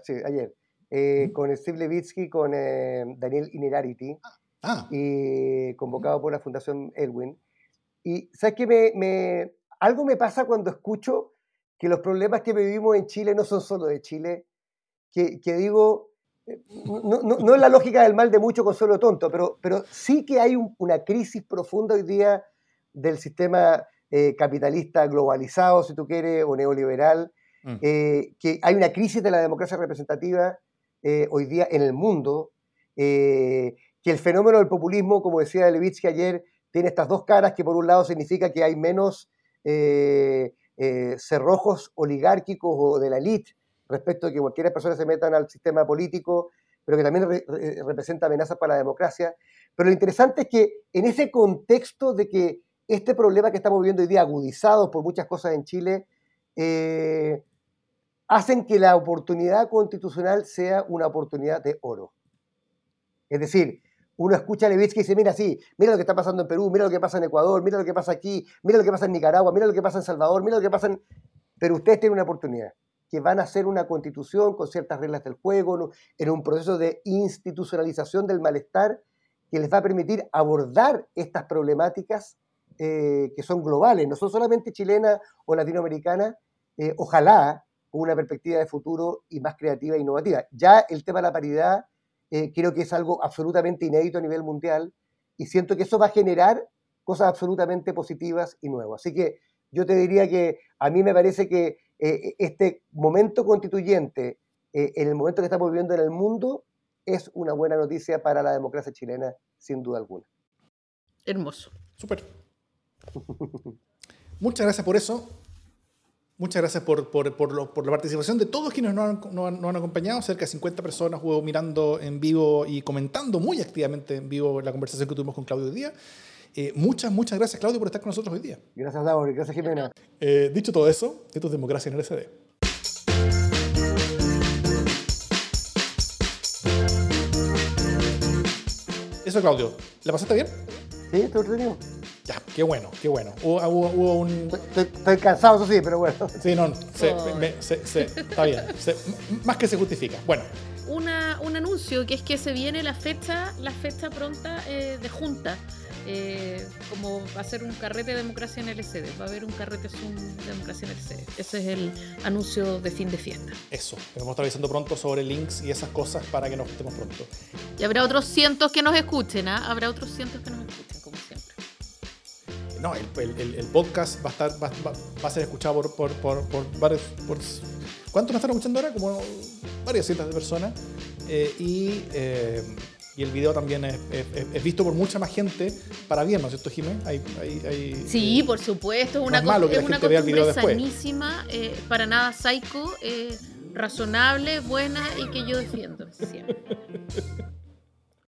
S3: sí, ayer, eh, con Steve Levitsky, con Daniel Inerarity, ah. y convocado por la Fundación Elwin. Y, ¿sabes qué? Me, me, algo me pasa cuando escucho que los problemas que vivimos en Chile no son solo de Chile, que, digo, eh, no, no, es la lógica del mal de mucho consuelo tonto, pero, pero sí que hay una crisis profunda hoy día del sistema eh, capitalista globalizado, si tú quieres, o neoliberal, mm. eh, que hay una crisis de la democracia representativa hoy día en el mundo, que el fenómeno del populismo, como decía Levitsky ayer, tiene estas dos caras, que por un lado significa que hay menos cerrojos oligárquicos o de la élite respecto de que cualquier persona se metan al sistema político, pero que también representa amenazas para la democracia. Pero lo interesante es que en ese contexto de que este problema que estamos viviendo hoy día, agudizado por muchas cosas en Chile, eh, hacen que la oportunidad constitucional sea una oportunidad de oro. Es decir, uno escucha a Levitsky y dice, mira, sí, mira lo que está pasando en Perú, mira lo que pasa en Ecuador, mira lo que pasa aquí, mira lo que pasa en Nicaragua, mira lo que pasa en Salvador, mira lo que pasa en... Pero ustedes tienen una oportunidad que van a hacer una constitución con ciertas reglas del juego, en un proceso de institucionalización del malestar que les va a permitir abordar estas problemáticas eh, que son globales, no son solamente chilenas o latinoamericanas, eh, ojalá con una perspectiva de futuro y más creativa e innovativa. Ya el tema de la paridad eh, creo que es algo absolutamente inédito a nivel mundial y siento que eso va a generar cosas absolutamente positivas y nuevas. Así que yo te diría que a mí me parece que eh, este momento constituyente, eh, en el momento que estamos viviendo en el mundo, es una buena noticia para la democracia chilena, sin duda alguna.
S2: Hermoso.
S1: Súper. [LAUGHS] Muchas gracias por eso. Muchas gracias por, por, por, la participación de todos quienes nos han, nos, han, acompañado. Cerca de 50 personas hubo mirando en vivo y comentando muy activamente en vivo la conversación que tuvimos con Claudio Díaz. Eh, muchas, muchas gracias, Claudio, por estar con nosotros hoy día.
S3: Gracias, Laura. Gracias, Jimena.
S1: Eh, dicho todo eso, esto es Democracia en LSD. Eso, Claudio. ¿La pasaste bien?
S3: Sí, estoy entretenido.
S1: Ya, qué bueno, qué bueno. Hubo, un...
S3: Estoy, cansado, eso sí, pero bueno.
S1: Sí, no, se, se, está bien. más que se justifica. Bueno.
S2: Una, un anuncio que es que se viene la fecha, la fecha pronta eh, de junta eh, como va a ser un carrete de democracia en LCD. Va a haber un carrete Zoom de democracia en LCD. Ese es el anuncio de fin de fiesta.
S1: Eso, vamos a estar avisando pronto sobre links y esas cosas para que nos estemos pronto.
S2: Y habrá otros cientos que nos escuchen, ¿ah? Habrá otros cientos que nos escuchen, como siempre.
S1: No, el, podcast va a, estar, va, a ser escuchado por, por, por, varios... ¿Cuántos nos están escuchando ahora? Como varias cientos de personas. Eh, y... Eh, y el video también es, visto por mucha más gente para bien, ¿no es cierto, Jiménez?
S2: sí, eh, por supuesto, una,
S1: es que
S2: una costumbre sanísima, eh, para nada psycho, razonable, buena y que yo defiendo siempre. [LAUGHS]